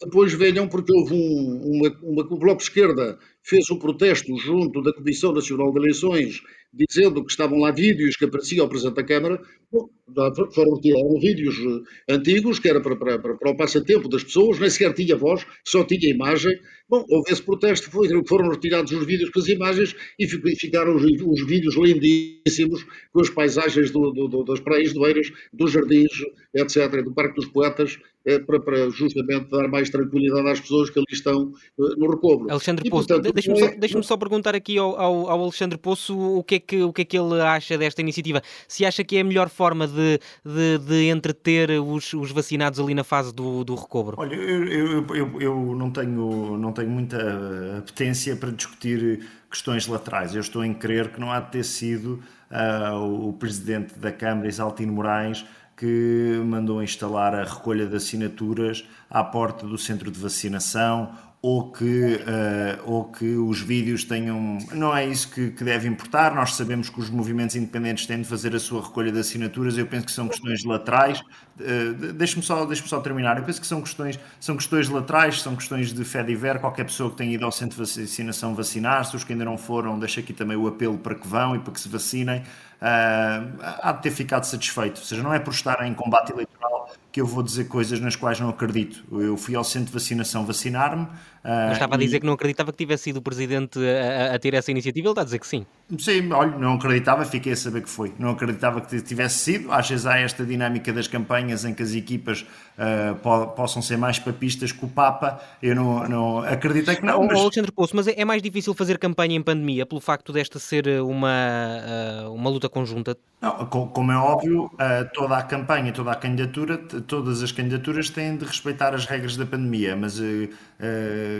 depois venham, porque houve um, uma, uma, o Bloco de Esquerda fez um protesto junto da Comissão Nacional de Eleições dizendo que estavam lá vídeos que apareciam ao Presidente da Câmara. Bom, foram eram vídeos eh, antigos, que era para, para, para, o passatempo das pessoas, nem sequer tinha voz, só tinha imagem. Bom, houve esse protesto, foi, foram retirados os vídeos com as imagens e ficaram os, os vídeos lindíssimos com as paisagens do, do, do, das praias do Eiras, dos jardins, etc., do Parque dos Poetas, é, para, para, justamente dar mais tranquilidade às pessoas que ali estão uh, no recobro. Alexandre Poço, deixa-me só, deixa só, perguntar aqui ao, ao, ao, Alexandre Poço o que, é que, o que é que ele acha desta iniciativa. Se acha que é a melhor forma de, de, de entreter os, os vacinados ali na fase do, do recobro? Olha, eu, eu, eu, eu não, tenho, não tenho muita apetência para discutir questões laterais. Eu estou em crer que não há de ter sido uh, o presidente da Câmara, Isaltino Moraes, que mandou instalar a recolha de assinaturas à porta do centro de vacinação ou que, uh, ou que os vídeos tenham. Não é isso que, que, deve importar. Nós sabemos que os movimentos independentes têm de fazer a sua recolha de assinaturas. Eu penso que são questões laterais. Uh, Deixe-me só, deixe só terminar. Eu penso que são questões, são questões laterais, são questões de fé diver. Qualquer pessoa que tenha ido ao centro de vacinação vacinar-se, os que ainda não foram, deixo aqui também o apelo para que vão e para que se vacinem. Uh, há de ter ficado satisfeito. Ou seja, não é por estar em combate eleitoral que eu vou dizer coisas nas quais não acredito. Eu fui ao centro de vacinação vacinar-me. Uh, Mas estava a dizer que não acreditava que tivesse sido o presidente a, a, ter essa iniciativa, ele está a dizer que sim. Sim, olha, não acreditava, fiquei a saber que foi. Não acreditava que tivesse sido. Às vezes há esta dinâmica das campanhas em que as equipas uh, po possam ser mais papistas que o Papa. Eu não, não acreditei que não. Mas... Alexandre Poço, mas é, é mais difícil fazer campanha em pandemia pelo facto desta ser uma, uh, uma luta conjunta? Não, como é óbvio, toda a campanha, toda a candidatura, todas as candidaturas têm de respeitar as regras da pandemia, mas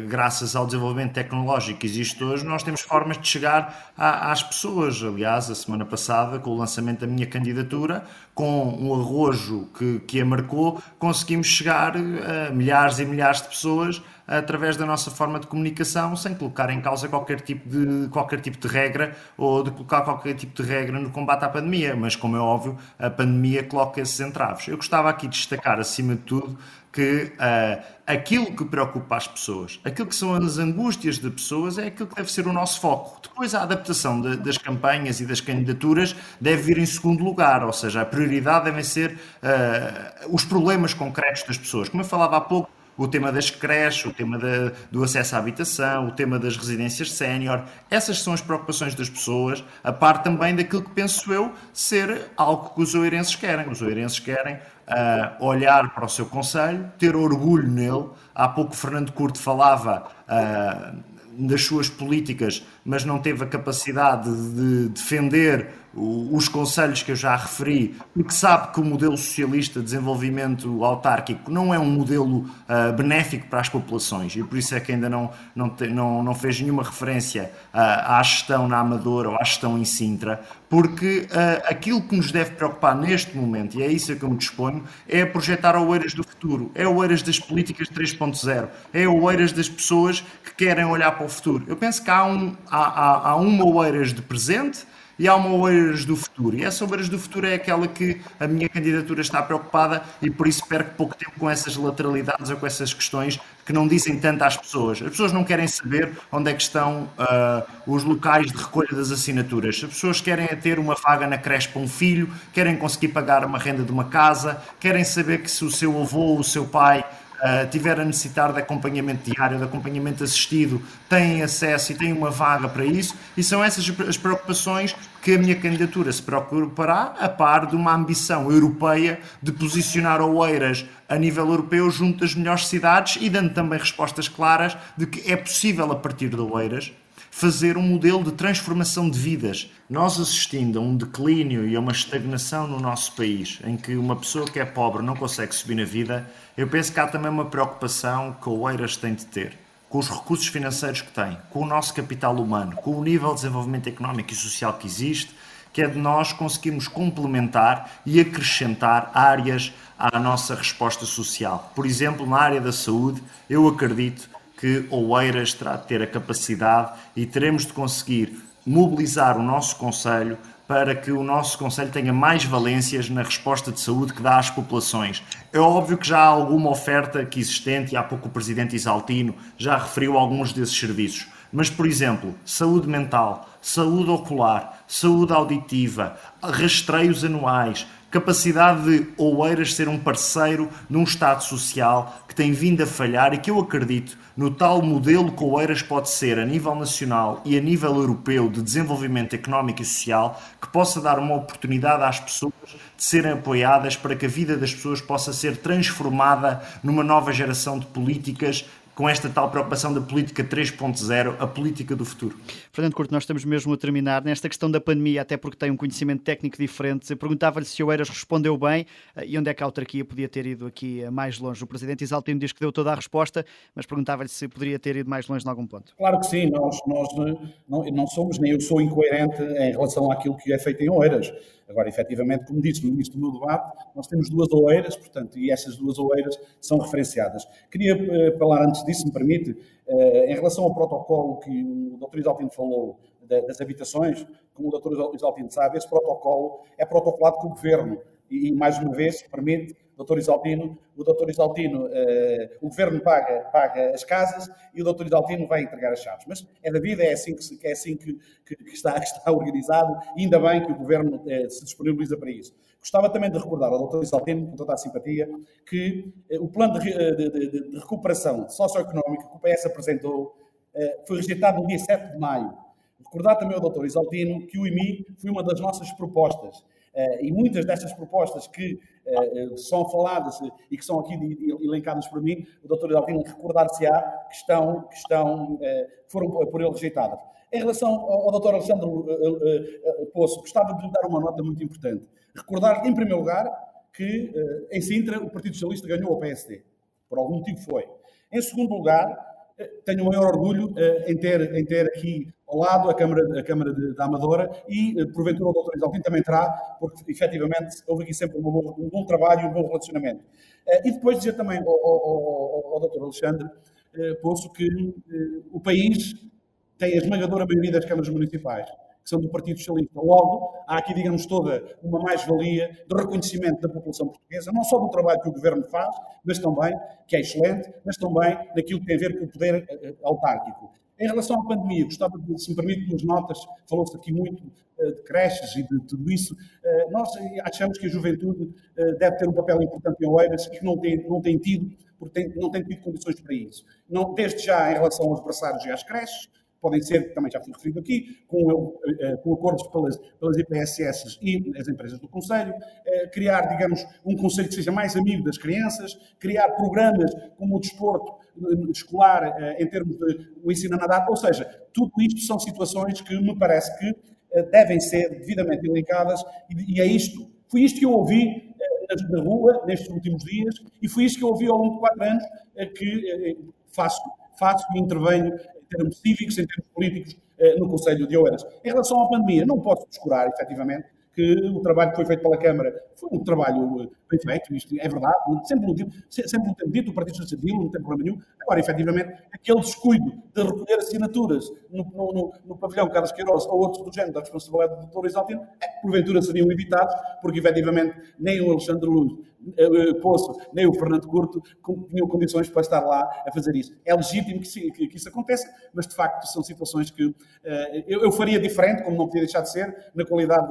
graças ao desenvolvimento tecnológico que existe hoje, nós temos formas de chegar às pessoas. Aliás, a semana passada, com o lançamento da minha candidatura, com um arrojo que, que a marcou, conseguimos chegar a milhares e milhares de pessoas através da nossa forma de comunicação, sem colocar em causa qualquer tipo de, qualquer tipo de regra ou de colocar qualquer tipo de regra no combate à pandemia. Mas, como é óbvio, a pandemia coloca esses entraves. Eu gostava aqui de destacar, acima de tudo, que uh, aquilo que preocupa as pessoas, aquilo que são as angústias de pessoas, é aquilo que deve ser o nosso foco. Depois, a adaptação de, das campanhas e das candidaturas deve vir em segundo lugar, ou seja, a prioridade devem ser uh, os problemas concretos das pessoas. Como eu falava há pouco, o tema das creches, o tema da, do acesso à habitação, o tema das residências sénior. Essas são as preocupações das pessoas, a par também daquilo que penso eu ser algo que os oeirenses querem. Os oeirenses querem uh, olhar para o seu Conselho, ter orgulho nele. Há pouco Fernando Curto falava uh, das suas políticas, mas não teve a capacidade de defender os conselhos que eu já referi, porque sabe que o modelo socialista de desenvolvimento autárquico não é um modelo uh, benéfico para as populações e por isso é que ainda não, não, te, não, não fez nenhuma referência uh, à gestão na Amadora ou à gestão em Sintra, porque uh, aquilo que nos deve preocupar neste momento, e é isso a que eu me disponho, é projetar Oeiras do futuro, é Oeiras das políticas 3.0, é Oeiras das pessoas que querem olhar para o futuro. Eu penso que há, um, há, há, há uma Oeiras de presente e há uma Oeiras do futuro. E essa Oeiras do futuro é aquela que a minha candidatura está preocupada e por isso perco pouco tempo com essas lateralidades ou com essas questões que não dizem tanto às pessoas. As pessoas não querem saber onde é que estão uh, os locais de recolha das assinaturas. As pessoas querem ter uma vaga na creche para um filho, querem conseguir pagar uma renda de uma casa, querem saber que se o seu avô ou o seu pai uh, tiver a necessitar de acompanhamento diário, de acompanhamento assistido, têm acesso e têm uma vaga para isso, e são essas as preocupações que a minha candidatura se preocupará, a par de uma ambição europeia de posicionar Oeiras a nível europeu junto das melhores cidades e dando também respostas claras de que é possível, a partir de Oeiras, fazer um modelo de transformação de vidas. Nós assistindo a um declínio e a uma estagnação no nosso país, em que uma pessoa que é pobre não consegue subir na vida, eu penso que há também uma preocupação que Oeiras tem de ter com os recursos financeiros que tem, com o nosso capital humano, com o nível de desenvolvimento económico e social que existe, que é de nós conseguirmos complementar e acrescentar áreas à nossa resposta social. Por exemplo, na área da saúde, eu acredito que Oeiras terá de ter a capacidade e teremos de conseguir mobilizar o nosso Conselho para que o nosso Conselho tenha mais valências na resposta de saúde que dá às populações. É óbvio que já há alguma oferta que existente, e há pouco o Presidente Isaltino já referiu alguns desses serviços. Mas, por exemplo, saúde mental, saúde ocular, saúde auditiva, rastreios anuais, capacidade de Oeiras ser um parceiro num Estado social que tem vindo a falhar e que eu acredito no tal modelo que Oeiras pode ser a nível nacional e a nível europeu de desenvolvimento económico e social que possa dar uma oportunidade às pessoas de serem apoiadas para que a vida das pessoas possa ser transformada numa nova geração de políticas com esta tal preocupação da política 3.0, a política do futuro. Fernando Curto, nós estamos mesmo a terminar. Nesta questão da pandemia, até porque tem um conhecimento técnico diferente, perguntava-lhe se o Eiras respondeu bem eh, e onde é que a autarquia podia ter ido aqui eh, mais longe. O Presidente Isaltino diz que deu toda a resposta, mas perguntava-lhe se poderia ter ido mais longe em algum ponto. Claro que sim, nós, nós eh, não, não somos, nem eu sou incoerente em relação àquilo que é feito em Oeiras. Agora, efetivamente, como disse no início do meu debate, nós temos duas oeiras, portanto, e essas duas oeiras são referenciadas. Queria falar antes disso, me permite, em relação ao protocolo que o Dr. Isaltino falou da, das habitações, como o Dr. Isaltino sabe, esse protocolo é protocolado com o Governo e, mais uma vez, permite doutor Isaltino, o doutor Isaltino, uh, o governo paga, paga as casas e o doutor Isaltino vai entregar as chaves. Mas é da vida, é assim que, é assim que, que, que está, que está organizado ainda bem que o governo uh, se disponibiliza para isso. Gostava também de recordar ao doutor Isaltino, com toda a simpatia, que uh, o plano de, de, de, de, recuperação socioeconómica que o PS apresentou foi rejeitado no dia 7 de maio. Recordar também ao doutor Isaltino que o IMI foi uma das nossas propostas Uh, e muitas destas propostas que uh, são faladas e que são aqui elencadas por mim, o Dr. Dalvino recordar-se-á que estão, que estão foram por ele rejeitadas. Em relação ao, ao Dr. Alexandre Poço, gostava de lhe dar uma nota muito importante. Recordar, em primeiro lugar, que em Sintra o Partido Socialista ganhou o PSD. Por algum motivo foi. Em segundo lugar, tenho o maior orgulho em ter, em ter aqui ao lado a Câmara, a Câmara de, da Amadora e, eh, porventura, o Dr. Isaltino também terá, porque, efetivamente, houve aqui sempre um bom, um bom trabalho e um bom relacionamento. Eh, e depois dizer também ao, ao, ao Dr. Alexandre eh, Poço que o país tem a esmagadora maioria das câmaras municipais, que são do Partido Socialista. Logo, há aqui, digamos, toda uma mais-valia de reconhecimento da população portuguesa, não só do trabalho que o Governo faz, mas também, que é excelente, mas também naquilo que tem a ver com o poder eh, autárquico. Em relação à pandemia, gostava de, se me permite, duas notas. Falou-se aqui muito uh, de creches e de tudo isso. Uh, nós achamos que a juventude deve ter um papel importante em Oeiras e que não tem, não tem tido, porque tem, não tem tido condições para isso. Não, desde já, em relação aos berçários e às creches, podem ser, também já foi referido aqui, com, com acordos pelas, pelas IPSS e as empresas do Conselho, criar, digamos, um Conselho que seja mais amigo das crianças, criar programas como o desporto escolar em termos de o ensino a nadar, ou seja, tudo isto são situações que me parece que devem ser devidamente elencadas e é isto, foi isto que eu ouvi na rua nestes últimos dias e foi isto que eu ouvi ao longo de quatro anos que faço, faço e intervenho termos cívicos, em termos políticos, no Conselho de Oeiras. Em relação à pandemia, não posso descurar, efetivamente, que o trabalho que foi feito pela Câmara foi um trabalho eh, bem feito, isto é verdade, sempre no tempo dito, o Partido Socialista dito, não tem problema nenhum. Agora, efetivamente, aquele descuido de recolher assinaturas no, no, no, no pavilhão Carlos Queiroz ou outros do género da responsabilidade do Dr. Isaltino, é, porventura seriam evitados, porque efetivamente nem o Alexandre Luz, eh, eh, Poço, nem o Fernando Curto tinham condições para estar lá a fazer isso. É legítimo que, isso aconteça, mas de facto são situações que uh, eu, faria diferente, como não podia deixar de ser, na qualidade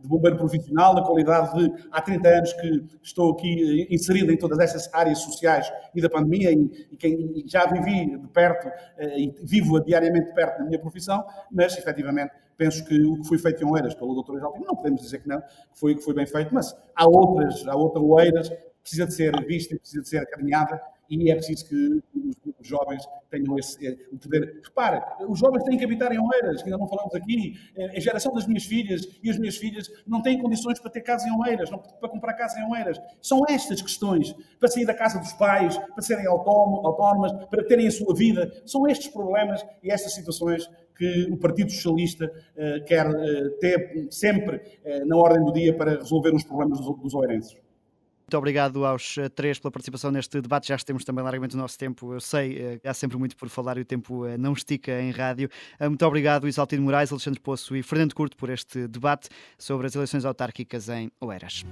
de, bombeiro profissional, na qualidade de há 30 anos que estou aqui inserido em todas essas áreas sociais e da pandemia e, quem, já vivi de perto uh, e vivo diariamente de perto na minha profissão, mas efetivamente penso que o que foi feito em Oeiras pelo Dr. Isaltino, não podemos dizer que não, que foi, que foi bem feito, mas há outras, há outra Oeiras, precisa de ser vista, precisa de ser acarinhada e é preciso que os, jovens tenham esse, eh, o poder. Repare, os jovens têm que habitar em Oeiras, que ainda não falamos aqui. Eh, a geração das minhas filhas e as minhas filhas não têm condições para ter casa em Oeiras, não, para comprar casa em Oeiras. São estas questões, para sair da casa dos pais, para serem autónomas, para terem a sua vida. São estes problemas e estas situações que o Partido Socialista uh, quer uh, ter sempre na ordem do dia para resolver os problemas dos, dos oeirenses. Muito obrigado aos três pela participação neste debate. Já temos também largamente o nosso tempo. Eu sei, há sempre muito por falar e o tempo não estica em rádio. Muito obrigado, Isaltino Moraes, Alexandre Poço e Fernando Curto, por este debate sobre as eleições autárquicas em Oeiras.